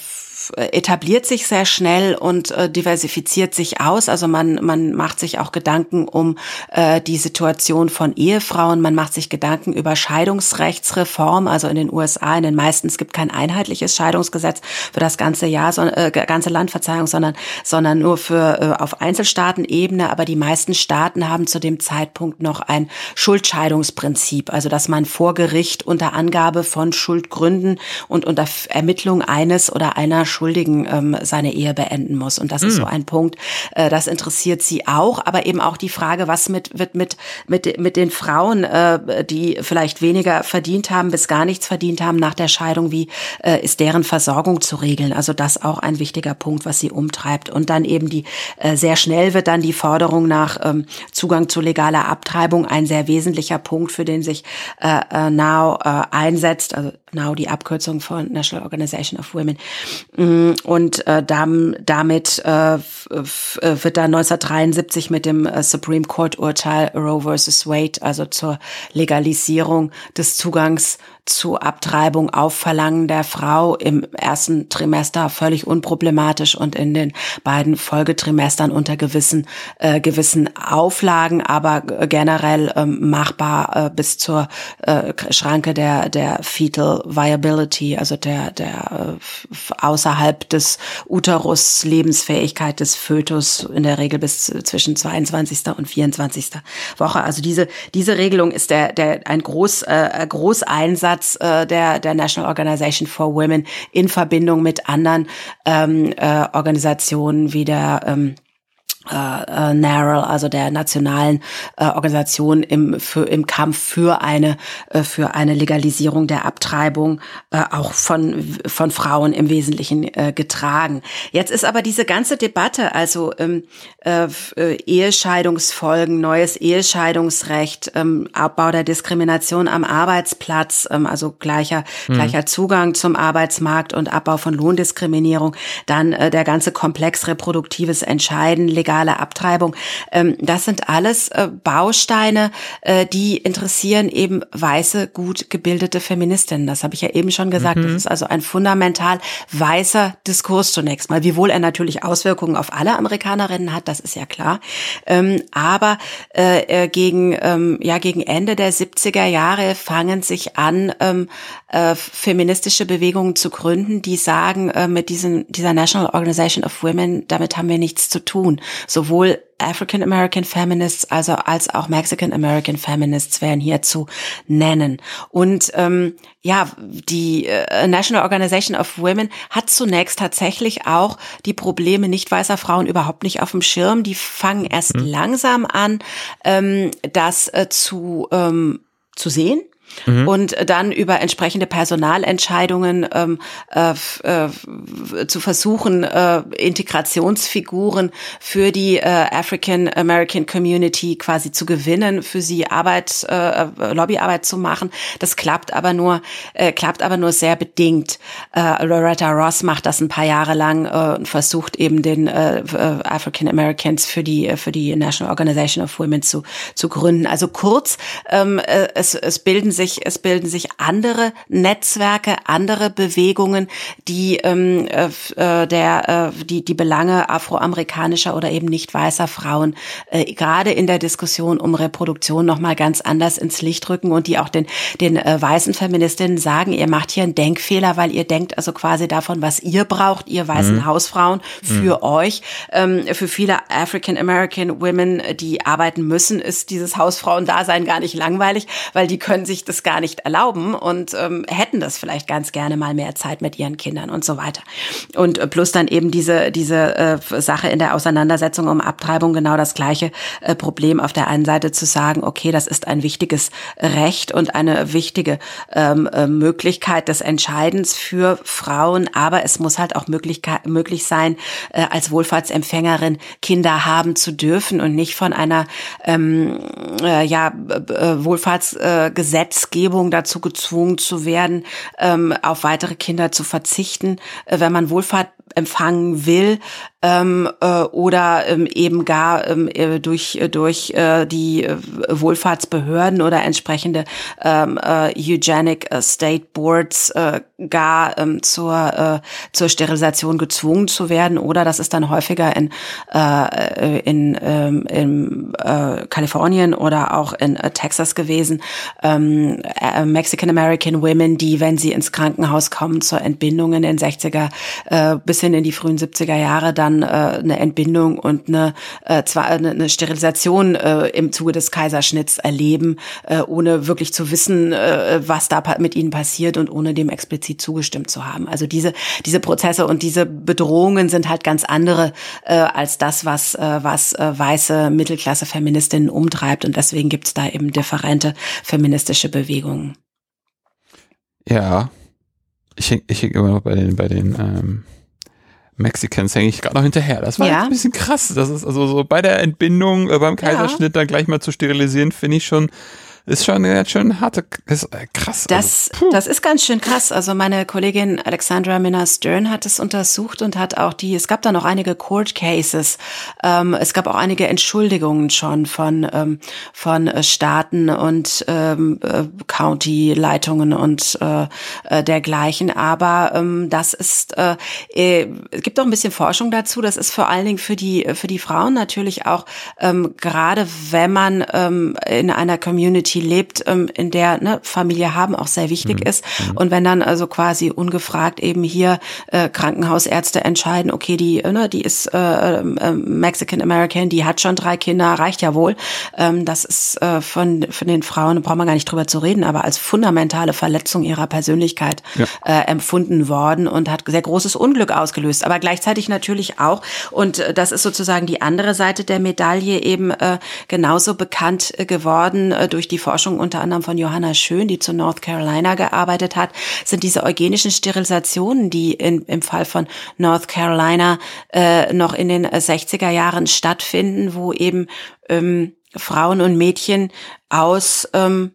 etabliert sich sehr schnell und äh, diversifiziert sich aus. Also man, man macht sich auch Gedanken um äh, die Situation von Ehefrauen. Man macht sich Gedanken über Scheidungsrechtsreform. Also in den USA, in den meisten, es gibt kein einheitliches Scheidungsgesetz für das ganze Jahr, so, äh, ganze Land, Verzeihung, sondern, sondern nur für äh, auf Einzelstaatenebene. Aber die meisten Staaten haben zu dem Zeitpunkt noch ein Schuldscheidungsprinzip. Also dass man vor Gericht unter Angabe von Schuldgründen und unter Ermittlung eines oder einer Schuldigen ähm, seine Ehe beenden muss. Und das mhm. ist so hm. ein Punkt, äh, das interessiert sie auch, aber eben auch die Frage, was mit wird mit mit mit den Frauen, äh, die vielleicht weniger verdient haben, bis gar nichts verdient haben nach der Scheidung, wie äh, ist deren Versorgung zu regeln? Also das auch ein wichtiger Punkt, was sie umtreibt. Und dann eben die äh, sehr schnell wird dann die Forderung nach ähm, Zugang zu legaler Abtreibung ein sehr wesentlicher Punkt, für den sich äh, äh, Now äh, einsetzt. Also Now die Abkürzung von National Organization of Women. Mm, und äh, damit äh, wird dann 1973 mit dem äh, Supreme Court Urteil Roe versus Wade, also zur Legalisierung des Zugangs zu Abtreibung auf Verlangen der Frau im ersten Trimester völlig unproblematisch und in den beiden Folgetrimestern unter gewissen äh, gewissen Auflagen, aber generell ähm, machbar äh, bis zur äh, Schranke der der Fetal Viability, also der der äh, außerhalb des Uterus Lebensfähigkeit des Fötus in der Regel bis zwischen 22. und 24. Woche. Also diese diese Regelung ist der der ein Groß äh, Großeinsatz Ansatz äh, der, der National Organization for Women in Verbindung mit anderen ähm, äh, Organisationen wie der ähm, äh, äh, NARAL, also der nationalen äh, Organisation im, für, im Kampf für eine, äh, für eine Legalisierung der Abtreibung, äh, auch von, von Frauen im Wesentlichen äh, getragen. Jetzt ist aber diese ganze Debatte, also ähm, äh, äh, Ehescheidungsfolgen, neues Ehescheidungsrecht, ähm, Abbau der Diskrimination am Arbeitsplatz, ähm, also gleicher, mhm. gleicher Zugang zum Arbeitsmarkt und Abbau von Lohndiskriminierung, dann äh, der ganze Komplex reproduktives Entscheiden, legal legale Abtreibung. Ähm, das sind alles äh, Bausteine, äh, die interessieren eben weiße, gut gebildete Feministinnen. Das habe ich ja eben schon gesagt. Mhm. Das ist also ein fundamental weißer Diskurs zunächst mal, wiewohl er natürlich Auswirkungen auf alle Amerikanerinnen hat, das ist ja klar. Ähm, aber äh, gegen, ähm, ja, gegen Ende der 70er Jahre fangen sich an, feministische Bewegungen zu gründen, die sagen, mit diesem, dieser National Organization of Women, damit haben wir nichts zu tun sowohl African American Feminists also als auch Mexican American Feminists wären hier zu nennen. Und ähm, ja, die äh, National Organization of Women hat zunächst tatsächlich auch die Probleme nicht weißer Frauen überhaupt nicht auf dem Schirm. Die fangen erst mhm. langsam an, ähm, das äh, zu ähm, zu sehen mhm. und dann über entsprechende Personalentscheidungen ähm, äh, äh, zu versuchen, äh, Integrationsfiguren für die äh, African American Community quasi zu gewinnen, für sie Arbeit, äh, Lobbyarbeit zu machen. Das klappt aber nur, äh, klappt aber nur sehr bedingt. Äh, Loretta Ross macht das ein paar Jahre lang äh, und versucht eben den äh, äh African Americans für die für die National Organization of Women zu zu gründen. Also kurz, ähm, äh, es, es bilden sich sich, es bilden sich andere Netzwerke, andere Bewegungen, die ähm, äh, äh, der äh, die die Belange afroamerikanischer oder eben nicht weißer Frauen äh, gerade in der Diskussion um Reproduktion noch mal ganz anders ins Licht rücken und die auch den den äh, weißen Feministinnen sagen, ihr macht hier einen Denkfehler, weil ihr denkt also quasi davon, was ihr braucht, ihr weißen mhm. Hausfrauen für mhm. euch. Ähm, für viele African American Women, die arbeiten müssen, ist dieses Hausfrauendasein gar nicht langweilig, weil die können sich das gar nicht erlauben und ähm, hätten das vielleicht ganz gerne mal mehr Zeit mit ihren Kindern und so weiter. Und äh, plus dann eben diese, diese äh, Sache in der Auseinandersetzung um Abtreibung genau das gleiche äh, Problem auf der einen Seite zu sagen, okay, das ist ein wichtiges Recht und eine wichtige ähm, äh, Möglichkeit des Entscheidens für Frauen, aber es muss halt auch möglich, möglich sein, äh, als Wohlfahrtsempfängerin Kinder haben zu dürfen und nicht von einer ähm, äh, ja, äh, Wohlfahrtsgesetz Gesetzgebung dazu gezwungen zu werden, ähm, auf weitere Kinder zu verzichten, äh, wenn man Wohlfahrt empfangen will, ähm, äh, oder ähm, eben gar ähm, äh, durch durch äh, die äh, Wohlfahrtsbehörden oder entsprechende ähm, äh, Eugenic State Boards äh, gar ähm, zur äh, zur Sterilisation gezwungen zu werden. Oder das ist dann häufiger in äh, in, ähm, in äh, Kalifornien oder auch in äh, Texas gewesen. Ähm, äh, Mexican American Women, die wenn sie ins Krankenhaus kommen zur Entbindung in den 60er äh, bis hin in die frühen 70er Jahre dann äh, eine Entbindung und eine äh, zwar eine, eine Sterilisation äh, im Zuge des Kaiserschnitts erleben, äh, ohne wirklich zu wissen, äh, was da mit ihnen passiert und ohne dem explizit zugestimmt zu haben. Also diese diese Prozesse und diese Bedrohungen sind halt ganz andere äh, als das, was äh, was äh, weiße Mittelklasse Feministinnen umtreibt und deswegen gibt es da eben differente feministische Bewegungen. Ja, ich hänge ich häng immer noch bei den, bei den ähm, Mexicans hänge ich gerade noch hinterher. Das war ja. ein bisschen krass. Das ist also so bei der Entbindung, äh, beim Kaiserschnitt ja. dann gleich mal zu sterilisieren, finde ich schon ist schon ganz schön harte, ist äh, krass. Das, also, das ist ganz schön krass. Also meine Kollegin Alexandra Minna Stern hat es untersucht und hat auch die, es gab da noch einige Court Cases. Ähm, es gab auch einige Entschuldigungen schon von, ähm, von äh, Staaten und ähm, äh, County-Leitungen und äh, dergleichen. Aber ähm, das ist, äh, es gibt auch ein bisschen Forschung dazu. Das ist vor allen Dingen für die, für die Frauen natürlich auch, ähm, gerade wenn man ähm, in einer Community Community lebt, ähm, in der ne, Familie haben auch sehr wichtig mhm. ist. Mhm. Und wenn dann also quasi ungefragt eben hier äh, Krankenhausärzte entscheiden, okay, die, ne, die ist äh, äh, Mexican American, die hat schon drei Kinder, reicht ja wohl. Ähm, das ist äh, von, von den Frauen, braucht man gar nicht drüber zu reden, aber als fundamentale Verletzung ihrer Persönlichkeit ja. äh, empfunden worden und hat sehr großes Unglück ausgelöst. Aber gleichzeitig natürlich auch, und äh, das ist sozusagen die andere Seite der Medaille eben äh, genauso bekannt äh, geworden äh, durch die Forschung unter anderem von Johanna Schön, die zu North Carolina gearbeitet hat, sind diese eugenischen Sterilisationen, die in, im Fall von North Carolina äh, noch in den 60er Jahren stattfinden, wo eben ähm, Frauen und Mädchen aus ähm,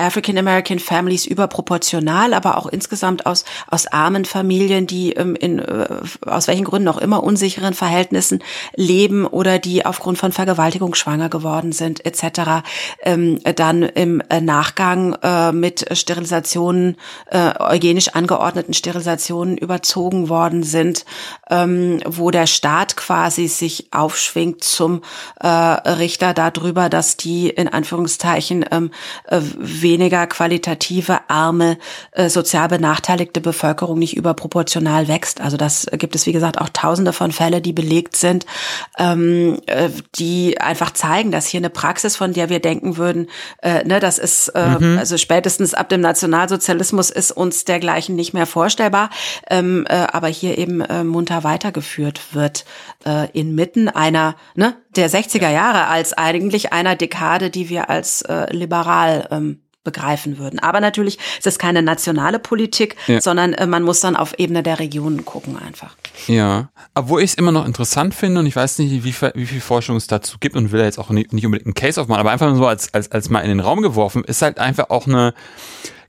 African American Families überproportional, aber auch insgesamt aus aus armen Familien, die ähm, in äh, aus welchen Gründen auch immer unsicheren Verhältnissen leben oder die aufgrund von Vergewaltigung schwanger geworden sind etc. Ähm, dann im äh, Nachgang äh, mit Sterilisationen äh, eugenisch angeordneten Sterilisationen überzogen worden sind, ähm, wo der Staat quasi sich aufschwingt zum äh, Richter darüber, dass die in Anführungszeichen ähm, äh, weniger qualitative, arme, äh, sozial benachteiligte Bevölkerung nicht überproportional wächst. Also das gibt es, wie gesagt, auch tausende von Fälle, die belegt sind, ähm, äh, die einfach zeigen, dass hier eine Praxis, von der wir denken würden, äh, ne, das ist, äh, mhm. also spätestens ab dem Nationalsozialismus ist uns dergleichen nicht mehr vorstellbar, ähm, äh, aber hier eben äh, munter weitergeführt wird, äh, inmitten einer, ne, der 60er Jahre als eigentlich einer Dekade, die wir als äh, liberal ähm, begreifen würden. Aber natürlich ist es keine nationale Politik, ja. sondern äh, man muss dann auf Ebene der Regionen gucken einfach. Ja, obwohl ich es immer noch interessant finde und ich weiß nicht, wie, wie viel Forschung es dazu gibt und will jetzt auch nicht, nicht unbedingt einen Case aufmachen, aber einfach nur so als, als, als mal in den Raum geworfen, ist halt einfach auch eine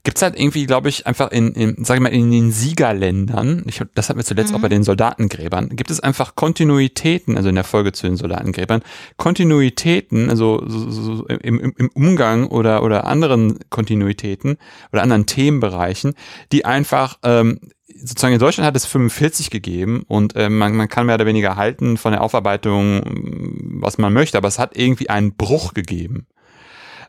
gibt's halt irgendwie, glaube ich, einfach in, in, sag ich mal, in den Siegerländern, ich, das hatten wir zuletzt mhm. auch bei den Soldatengräbern, gibt es einfach Kontinuitäten, also in der Folge zu den Soldatengräbern, Kontinuitäten, also so, so, so im, im, im Umgang oder, oder anderen Kontinuitäten oder anderen Themenbereichen, die einfach ähm, sozusagen in Deutschland hat es 45 gegeben und äh, man, man kann mehr oder weniger halten von der Aufarbeitung, was man möchte, aber es hat irgendwie einen Bruch gegeben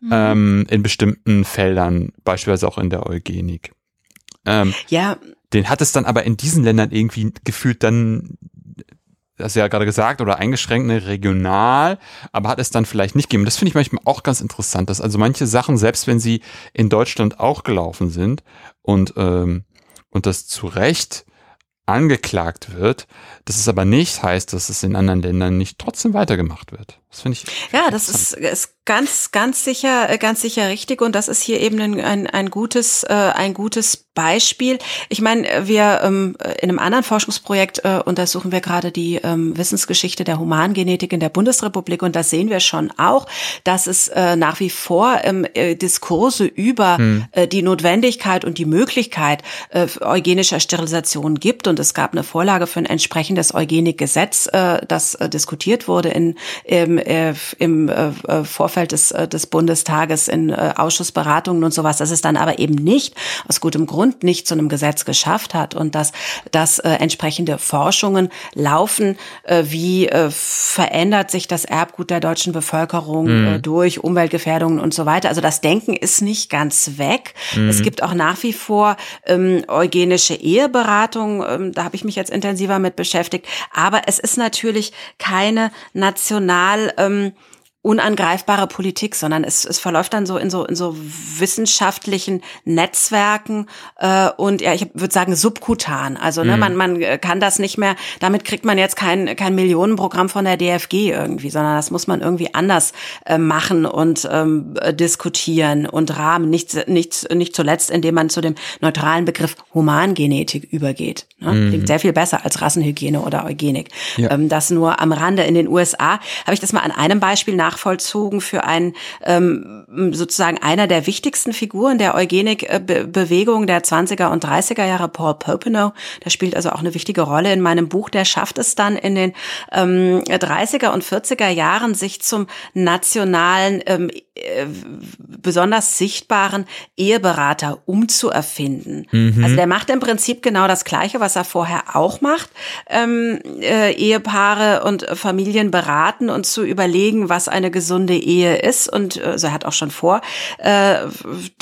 mhm. ähm, in bestimmten Feldern, beispielsweise auch in der Eugenik. Ähm, ja. Den hat es dann aber in diesen Ländern irgendwie gefühlt dann das ja gerade gesagt, oder eingeschränkt ne, regional, aber hat es dann vielleicht nicht gegeben. Das finde ich manchmal auch ganz interessant, dass also manche Sachen, selbst wenn sie in Deutschland auch gelaufen sind und, ähm, und das zu Recht angeklagt wird, dass es aber nicht heißt, dass es in anderen Ländern nicht trotzdem weitergemacht wird. Das finde ich. Ja, das ist, ist ganz, ganz sicher, äh, ganz sicher richtig und das ist hier eben ein, ein, ein gutes, äh, ein gutes Beispiel. Ich meine, wir ähm, in einem anderen Forschungsprojekt äh, untersuchen wir gerade die ähm, Wissensgeschichte der Humangenetik in der Bundesrepublik und da sehen wir schon auch, dass es äh, nach wie vor ähm, äh, Diskurse über hm. äh, die Notwendigkeit und die Möglichkeit äh, eugenischer Sterilisation gibt und es gab eine Vorlage für ein entsprechendes Eugenikgesetz, äh, das äh, diskutiert wurde in, im, äh, im äh, Vorfeld des, äh, des Bundestages in äh, Ausschussberatungen und sowas, dass es dann aber eben nicht aus gutem Grund Grund nicht zu einem Gesetz geschafft hat und dass, dass äh, entsprechende Forschungen laufen, äh, wie äh, verändert sich das Erbgut der deutschen Bevölkerung mhm. äh, durch Umweltgefährdungen und so weiter. Also das Denken ist nicht ganz weg. Mhm. Es gibt auch nach wie vor ähm, eugenische Eheberatung, ähm, da habe ich mich jetzt intensiver mit beschäftigt. Aber es ist natürlich keine national ähm, unangreifbare Politik, sondern es, es verläuft dann so in so in so wissenschaftlichen Netzwerken äh, und ja, ich würde sagen subkutan. Also ne, mhm. man man kann das nicht mehr. Damit kriegt man jetzt kein kein Millionenprogramm von der DFG irgendwie, sondern das muss man irgendwie anders äh, machen und ähm, diskutieren und rahmen. Nicht nicht nicht zuletzt, indem man zu dem neutralen Begriff Humangenetik übergeht. Ne? Mhm. Klingt sehr viel besser als Rassenhygiene oder Eugenik. Ja. Ähm, das nur am Rande. In den USA habe ich das mal an einem Beispiel nach nachvollzogen für einen ähm, sozusagen einer der wichtigsten Figuren der Eugenik-Bewegung der 20er und 30er Jahre, Paul Popenow. Der spielt also auch eine wichtige Rolle in meinem Buch. Der schafft es dann in den ähm, 30er und 40er Jahren, sich zum nationalen ähm, äh, besonders sichtbaren Eheberater umzuerfinden. Mhm. Also der macht im Prinzip genau das Gleiche, was er vorher auch macht. Ähm, äh, Ehepaare und Familien beraten und zu überlegen, was eine gesunde Ehe ist. Und äh, also er hat auch schon vor, äh,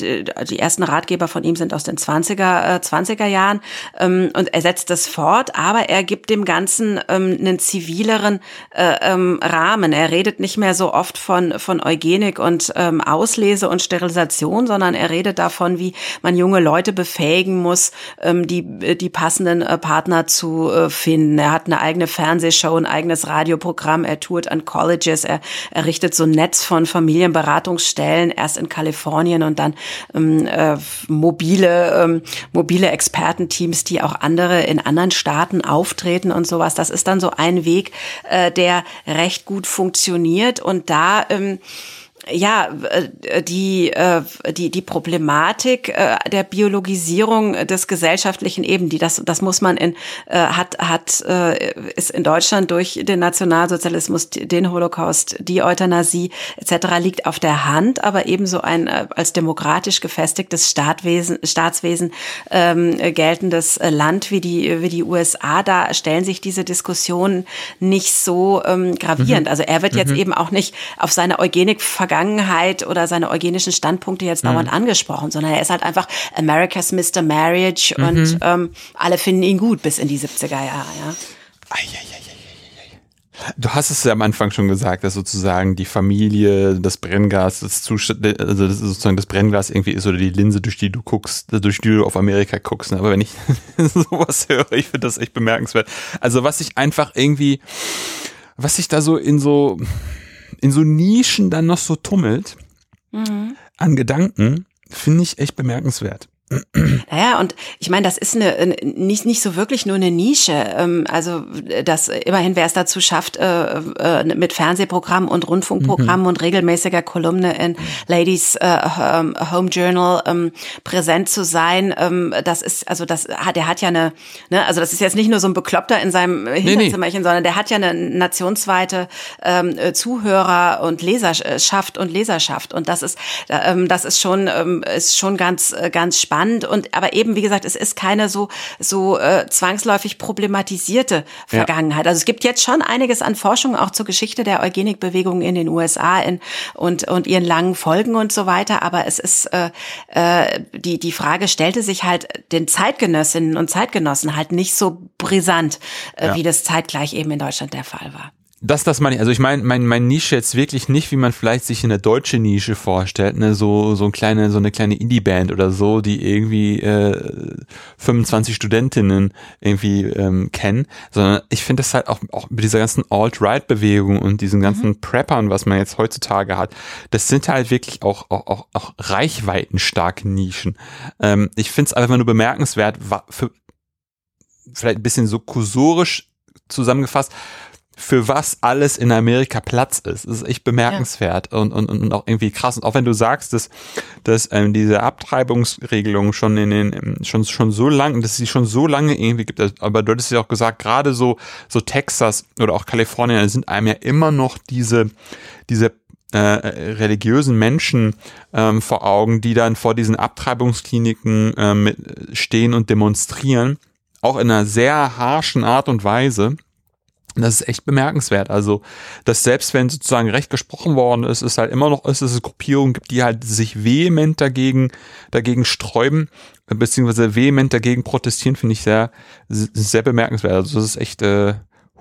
die ersten Ratgeber von ihm sind aus den 20er, äh, 20er Jahren. Ähm, und er setzt das fort, aber er gibt dem Ganzen ähm, einen zivileren äh, ähm, Rahmen. Er redet nicht mehr so oft von, von Eugenik und ähm, Auslese und Sterilisation, sondern er redet davon, wie man junge Leute befähigen muss, ähm, die, die passenden äh, Partner zu äh, finden. Er hat eine eigene Fernsehshow, ein eigenes Radioprogramm, er tourt an Colleges, er errichtet so ein Netz von Familienberatungsstellen, erst in Kalifornien und dann ähm, äh, mobile, ähm, mobile Expertenteams, die auch andere in anderen Staaten auftreten und sowas. Das ist dann so ein Weg, äh, der recht gut funktioniert und da ähm, ja, äh, die, äh, die, die Problematik äh, der Biologisierung des gesellschaftlichen Eben, die das, das muss man in, hat, hat, ist in Deutschland durch den Nationalsozialismus, den Holocaust, die Euthanasie etc. liegt auf der Hand, aber ebenso ein als demokratisch gefestigtes Staatwesen, Staatswesen ähm, geltendes Land wie die, wie die USA, da stellen sich diese Diskussionen nicht so ähm, gravierend. Mhm. Also er wird jetzt mhm. eben auch nicht auf seine Eugenik Vergangenheit oder seine eugenischen Standpunkte jetzt dauernd mhm. angesprochen, sondern er ist halt einfach America's Mr. Marriage mhm. und ähm, alle finden ihn gut bis in die 70er Jahre. Ja. Du hast es ja am Anfang schon gesagt, dass sozusagen die Familie, das Brenngas, das Zustand, also das sozusagen das Brennglas irgendwie ist oder die Linse, durch die du guckst, durch die du auf Amerika guckst. Aber wenn ich sowas höre, ich finde das echt bemerkenswert. Also was ich einfach irgendwie, was sich da so in so in so Nischen dann noch so tummelt mhm. an Gedanken, finde ich echt bemerkenswert. Naja, und ich meine, das ist eine nicht nicht so wirklich nur eine Nische. Ähm, also das immerhin, wer es dazu schafft, äh, äh, mit Fernsehprogrammen und Rundfunkprogrammen mhm. und regelmäßiger Kolumne in Ladies äh, Home Journal ähm, präsent zu sein, ähm, das ist also das hat der hat ja eine, ne, also das ist jetzt nicht nur so ein Bekloppter in seinem Hinterzimmerchen, nee, nee. sondern der hat ja eine nationsweite Zuhörer und Leserschaft und Leserschaft und das ist das ist schon ist schon ganz ganz spannend spannend und aber eben wie gesagt, es ist keine so so äh, zwangsläufig problematisierte Vergangenheit. Ja. Also es gibt jetzt schon einiges an Forschung auch zur Geschichte der Eugenikbewegung in den USA in, und und ihren langen Folgen und so weiter, aber es ist äh, äh, die die Frage stellte sich halt den Zeitgenössinnen und Zeitgenossen halt nicht so brisant, äh, ja. wie das zeitgleich eben in Deutschland der Fall war. Das, das meine ich. Also ich meine, mein, mein Nische jetzt wirklich nicht, wie man vielleicht sich eine deutsche Nische vorstellt, ne, so so ein kleine, so eine kleine Indie-Band oder so, die irgendwie äh, 25 Studentinnen irgendwie ähm, kennen, sondern ich finde das halt auch auch mit dieser ganzen Alt-Right-Bewegung und diesen mhm. ganzen mhm. Preppern, was man jetzt heutzutage hat, das sind halt wirklich auch auch auch, auch reichweitenstarke Nischen. Ähm, ich finde es einfach nur bemerkenswert, für vielleicht ein bisschen so kursorisch zusammengefasst, für was alles in Amerika Platz ist. Das ist echt bemerkenswert ja. und, und, und auch irgendwie krass. Und auch wenn du sagst, dass, dass ähm, diese Abtreibungsregelung schon in den, schon, schon so lang, dass sie schon so lange irgendwie gibt, aber du hattest ja auch gesagt, gerade so, so Texas oder auch Kalifornien, sind einem ja immer noch diese, diese äh, religiösen Menschen ähm, vor Augen, die dann vor diesen Abtreibungskliniken ähm, stehen und demonstrieren, auch in einer sehr harschen Art und Weise. Das ist echt bemerkenswert. Also, dass selbst wenn sozusagen Recht gesprochen worden ist, es halt immer noch ist, es Gruppierungen gibt, die halt sich vehement dagegen, dagegen sträuben, beziehungsweise vehement dagegen protestieren, finde ich sehr, sehr bemerkenswert. Also, das ist echt, äh,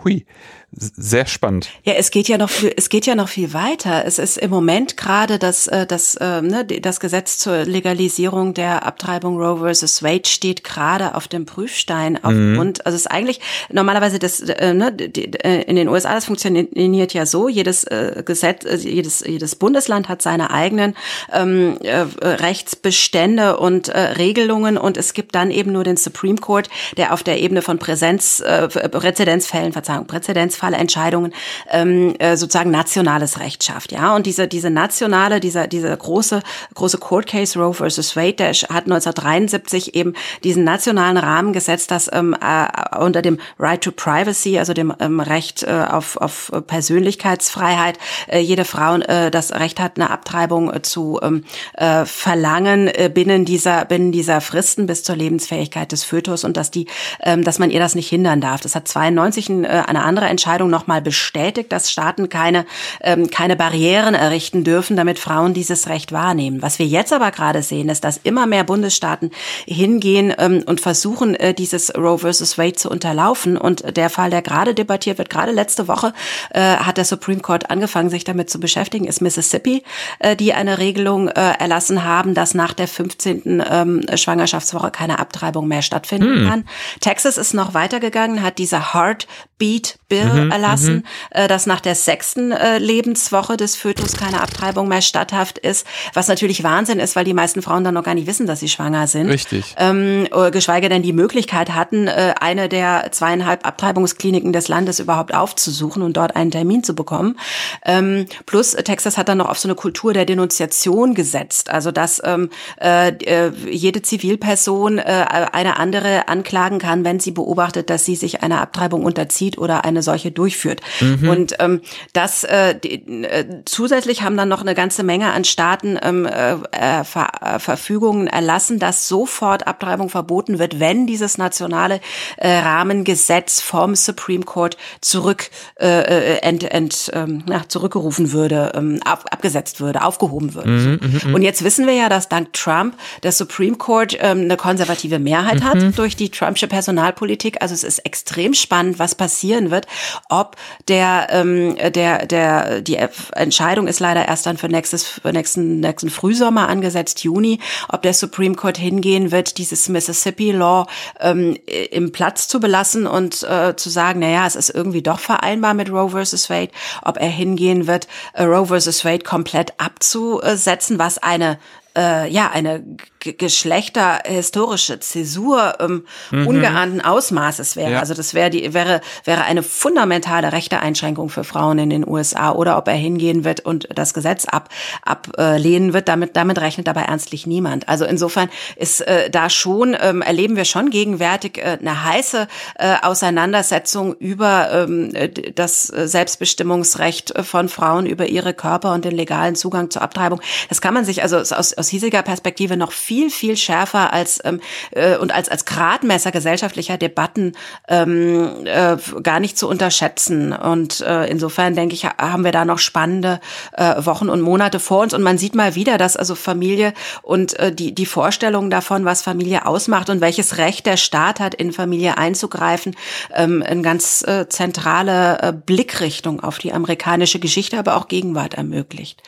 hui sehr spannend. Ja, es geht ja noch viel, es geht ja noch viel weiter. Es ist im Moment gerade das, äh, das, äh, ne, das Gesetz zur Legalisierung der Abtreibung Roe versus Wade steht gerade auf dem Prüfstein aufgrund, mhm. also es ist eigentlich normalerweise das, äh, ne, in den USA das funktioniert ja so, jedes Gesetz, jedes, jedes Bundesland hat seine eigenen ähm, Rechtsbestände und äh, Regelungen und es gibt dann eben nur den Supreme Court, der auf der Ebene von Präsenz, äh, Präzedenzfällen, Verzeihung, Präzedenzfällen Einzelfallentscheidungen ähm, äh, sozusagen nationales Recht schafft. Ja, und diese diese nationale, dieser dieser große große Court Case Roe versus Wade, der hat 1973 eben diesen nationalen Rahmen gesetzt, dass ähm, äh, unter dem Right to Privacy, also dem ähm, Recht äh, auf auf Persönlichkeitsfreiheit, äh, jede Frau äh, das Recht hat, eine Abtreibung äh, zu ähm, äh, verlangen äh, binnen dieser binnen dieser Fristen bis zur Lebensfähigkeit des Fötus und dass die, ähm, dass man ihr das nicht hindern darf. Das hat 92 äh, eine andere Entscheidung Entscheidung nochmal bestätigt, dass Staaten keine, ähm, keine Barrieren errichten dürfen, damit Frauen dieses Recht wahrnehmen. Was wir jetzt aber gerade sehen, ist, dass immer mehr Bundesstaaten hingehen ähm, und versuchen, äh, dieses Roe versus Wade zu unterlaufen. Und der Fall, der gerade debattiert wird, gerade letzte Woche äh, hat der Supreme Court angefangen, sich damit zu beschäftigen, ist Mississippi, äh, die eine Regelung äh, erlassen haben, dass nach der 15. Ähm, Schwangerschaftswoche keine Abtreibung mehr stattfinden hm. kann. Texas ist noch weitergegangen, hat diese Heartbeat Bill mhm, erlassen, mhm. äh, dass nach der sechsten äh, Lebenswoche des Fötus keine Abtreibung mehr statthaft ist, was natürlich Wahnsinn ist, weil die meisten Frauen dann noch gar nicht wissen, dass sie schwanger sind. Richtig. Ähm, äh, geschweige denn die Möglichkeit hatten, eine der zweieinhalb Abtreibungskliniken des Landes überhaupt aufzusuchen und dort einen Termin zu bekommen. Ähm, plus Texas hat dann noch auf so eine Kultur der Denunziation gesetzt, also dass ähm, äh, jede Zivilperson äh, eine andere anklagen kann, wenn sie beobachtet, dass sie sich einer Abtreibung unterzieht oder eine solche durchführt. Mhm. Und ähm, das äh, die, äh, zusätzlich haben dann noch eine ganze Menge an Staaten ähm, äh, äh Ver äh, Verfügungen erlassen, dass sofort Abtreibung verboten wird, wenn dieses nationale äh, Rahmengesetz vom Supreme Court zurück äh, äh ent, ent, ähm, na, zurückgerufen würde, ähm, ab, abgesetzt würde, aufgehoben würde. Mhm, mhm, mhm, Und jetzt wissen wir ja, dass dank Trump der Supreme Court ähm, eine konservative Mehrheit hat mhm. durch die Trumpsche Personalpolitik. Also es ist extrem spannend, was passieren wird, ob der, ähm, der, der, die Entscheidung ist leider erst dann für nächstes, für nächsten, nächsten Frühsommer angesetzt, Juni, ob der Supreme Court hingehen wird, dieses Mississippi Law ähm, im Platz zu belassen und äh, zu sagen, naja, es ist irgendwie doch vereinbar mit Roe versus Wade, ob er hingehen wird, äh, Roe versus Wade komplett abzusetzen, was eine äh, ja eine geschlechterhistorische Zäsur ähm, mhm. ungeahnten Ausmaßes wäre. Ja. Also das wäre die wäre wäre eine fundamentale rechte Einschränkung für Frauen in den USA oder ob er hingehen wird und das Gesetz ab ablehnen wird. Damit damit rechnet dabei ernstlich niemand. Also insofern ist äh, da schon ähm, erleben wir schon gegenwärtig äh, eine heiße äh, Auseinandersetzung über ähm, das Selbstbestimmungsrecht von Frauen über ihre Körper und den legalen Zugang zur Abtreibung. Das kann man sich also aus, aus hiesiger Perspektive noch viel viel, viel schärfer als ähm, äh, und als, als Gradmesser gesellschaftlicher Debatten ähm, äh, gar nicht zu unterschätzen. Und äh, insofern denke ich, haben wir da noch spannende äh, Wochen und Monate vor uns. Und man sieht mal wieder, dass also Familie und äh, die, die Vorstellung davon, was Familie ausmacht und welches Recht der Staat hat, in Familie einzugreifen, ähm, eine ganz äh, zentrale äh, Blickrichtung auf die amerikanische Geschichte, aber auch Gegenwart ermöglicht.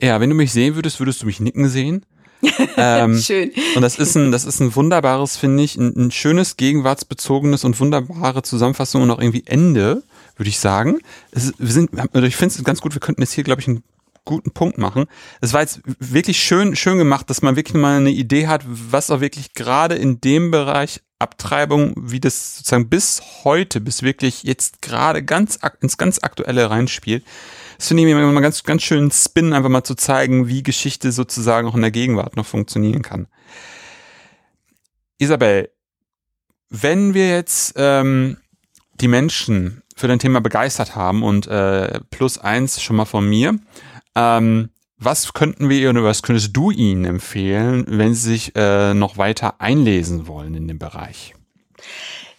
Ja, wenn du mich sehen würdest, würdest du mich nicken sehen. Ähm, Schön. Und das ist ein, das ist ein wunderbares, finde ich, ein, ein, schönes, gegenwartsbezogenes und wunderbare Zusammenfassung und auch irgendwie Ende, würde ich sagen. Es, wir sind, also ich finde es ganz gut, wir könnten jetzt hier, glaube ich, einen guten Punkt machen. Es war jetzt wirklich schön, schön gemacht, dass man wirklich mal eine Idee hat, was auch wirklich gerade in dem Bereich Abtreibung, wie das sozusagen bis heute, bis wirklich jetzt gerade ganz ins ganz Aktuelle reinspielt. Das finde ich immer mal ganz, ganz schön Spin, einfach mal zu zeigen, wie Geschichte sozusagen auch in der Gegenwart noch funktionieren kann. Isabel, wenn wir jetzt ähm, die Menschen für dein Thema begeistert haben und äh, plus eins schon mal von mir, ähm, was könnten wir oder was könntest du ihnen empfehlen, wenn sie sich äh, noch weiter einlesen wollen in dem Bereich?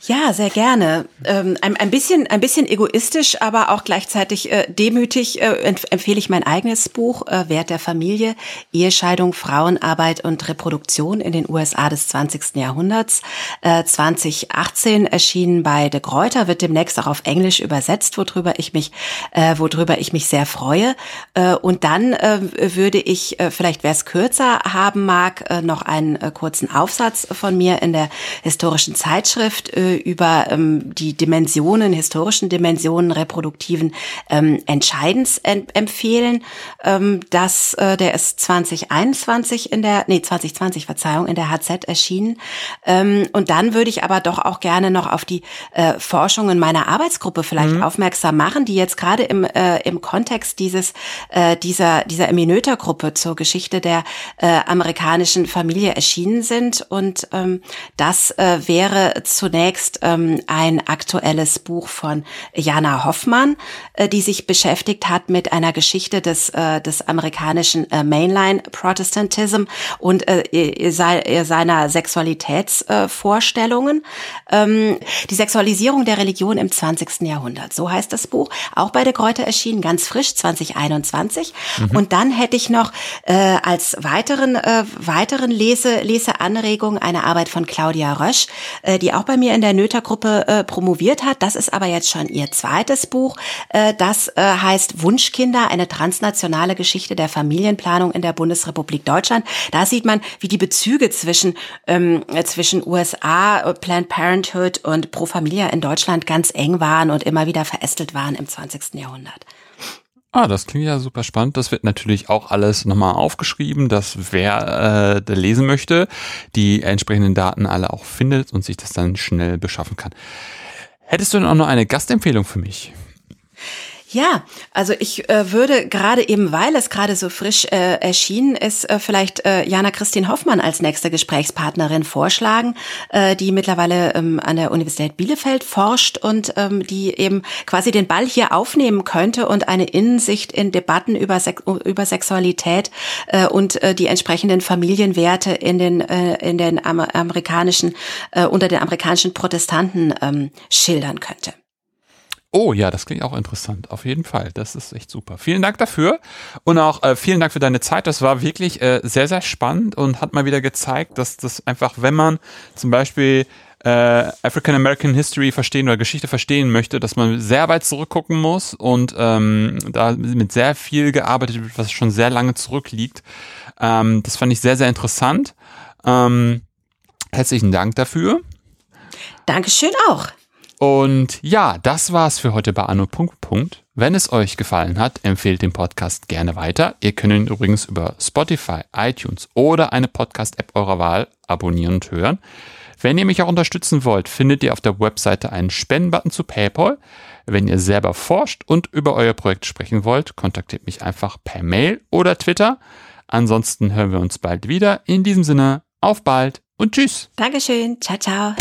Ja, sehr gerne. Ähm, ein, ein, bisschen, ein bisschen egoistisch, aber auch gleichzeitig äh, demütig äh, empfehle ich mein eigenes Buch äh, Wert der Familie, Ehescheidung, Frauenarbeit und Reproduktion in den USA des 20. Jahrhunderts. 2018 äh, erschienen bei De Gruyter, wird demnächst auch auf Englisch übersetzt, worüber ich mich, äh, worüber ich mich sehr freue. Äh, und dann würde ich, vielleicht wer es kürzer haben mag, noch einen kurzen Aufsatz von mir in der historischen Zeitschrift über ähm, die Dimensionen, historischen Dimensionen reproduktiven ähm, Entscheidens empfehlen. Ähm, das, äh, der ist 2021 in der, nee, 2020, Verzeihung, in der HZ erschienen. Ähm, und dann würde ich aber doch auch gerne noch auf die äh, Forschungen meiner Arbeitsgruppe vielleicht mhm. aufmerksam machen, die jetzt gerade im, äh, im Kontext dieses, äh, dieser, dieser Eminöter-Gruppe zur Geschichte der äh, amerikanischen Familie erschienen sind. Und ähm, das äh, wäre zunächst zunächst ähm, ein aktuelles Buch von Jana Hoffmann, äh, die sich beschäftigt hat mit einer Geschichte des, äh, des amerikanischen äh, Mainline Protestantism und äh, seiner Sexualitätsvorstellungen. ähm, die Sexualisierung der Religion im 20. Jahrhundert, so heißt das Buch. Auch bei der Kräuter erschienen, ganz frisch, 2021. Mhm. Und dann hätte ich noch äh, als weiteren, äh, weiteren Lese, Leseanregung eine Arbeit von Claudia Rösch, äh, die auch bei mir in der der Noether-Gruppe äh, promoviert hat. Das ist aber jetzt schon ihr zweites Buch. Äh, das äh, heißt Wunschkinder, eine transnationale Geschichte der Familienplanung in der Bundesrepublik Deutschland. Da sieht man, wie die Bezüge zwischen, ähm, zwischen USA, Planned Parenthood und Pro Familia in Deutschland ganz eng waren und immer wieder verästelt waren im 20. Jahrhundert. Ah, das klingt ja super spannend. Das wird natürlich auch alles nochmal aufgeschrieben, dass wer äh, lesen möchte, die entsprechenden Daten alle auch findet und sich das dann schnell beschaffen kann. Hättest du denn auch noch eine Gastempfehlung für mich? Ja, also ich äh, würde gerade eben, weil es gerade so frisch äh, erschienen ist, äh, vielleicht äh, Jana Christine Hoffmann als nächste Gesprächspartnerin vorschlagen, äh, die mittlerweile ähm, an der Universität Bielefeld forscht und ähm, die eben quasi den Ball hier aufnehmen könnte und eine Innensicht in Debatten über, Sex über Sexualität äh, und äh, die entsprechenden Familienwerte in den äh, in den amerikanischen äh, unter den amerikanischen Protestanten ähm, schildern könnte. Oh ja, das klingt auch interessant. Auf jeden Fall. Das ist echt super. Vielen Dank dafür und auch äh, vielen Dank für deine Zeit. Das war wirklich äh, sehr, sehr spannend und hat mal wieder gezeigt, dass das einfach, wenn man zum Beispiel äh, African American History verstehen oder Geschichte verstehen möchte, dass man sehr weit zurückgucken muss und ähm, da mit sehr viel gearbeitet wird, was schon sehr lange zurückliegt. Ähm, das fand ich sehr, sehr interessant. Ähm, herzlichen Dank dafür. Dankeschön auch. Und ja, das war's für heute bei Anno. Wenn es euch gefallen hat, empfehlt den Podcast gerne weiter. Ihr könnt ihn übrigens über Spotify, iTunes oder eine Podcast-App eurer Wahl abonnieren und hören. Wenn ihr mich auch unterstützen wollt, findet ihr auf der Webseite einen Spendenbutton zu PayPal. Wenn ihr selber forscht und über euer Projekt sprechen wollt, kontaktiert mich einfach per Mail oder Twitter. Ansonsten hören wir uns bald wieder. In diesem Sinne, auf bald und tschüss. Dankeschön. Ciao, ciao.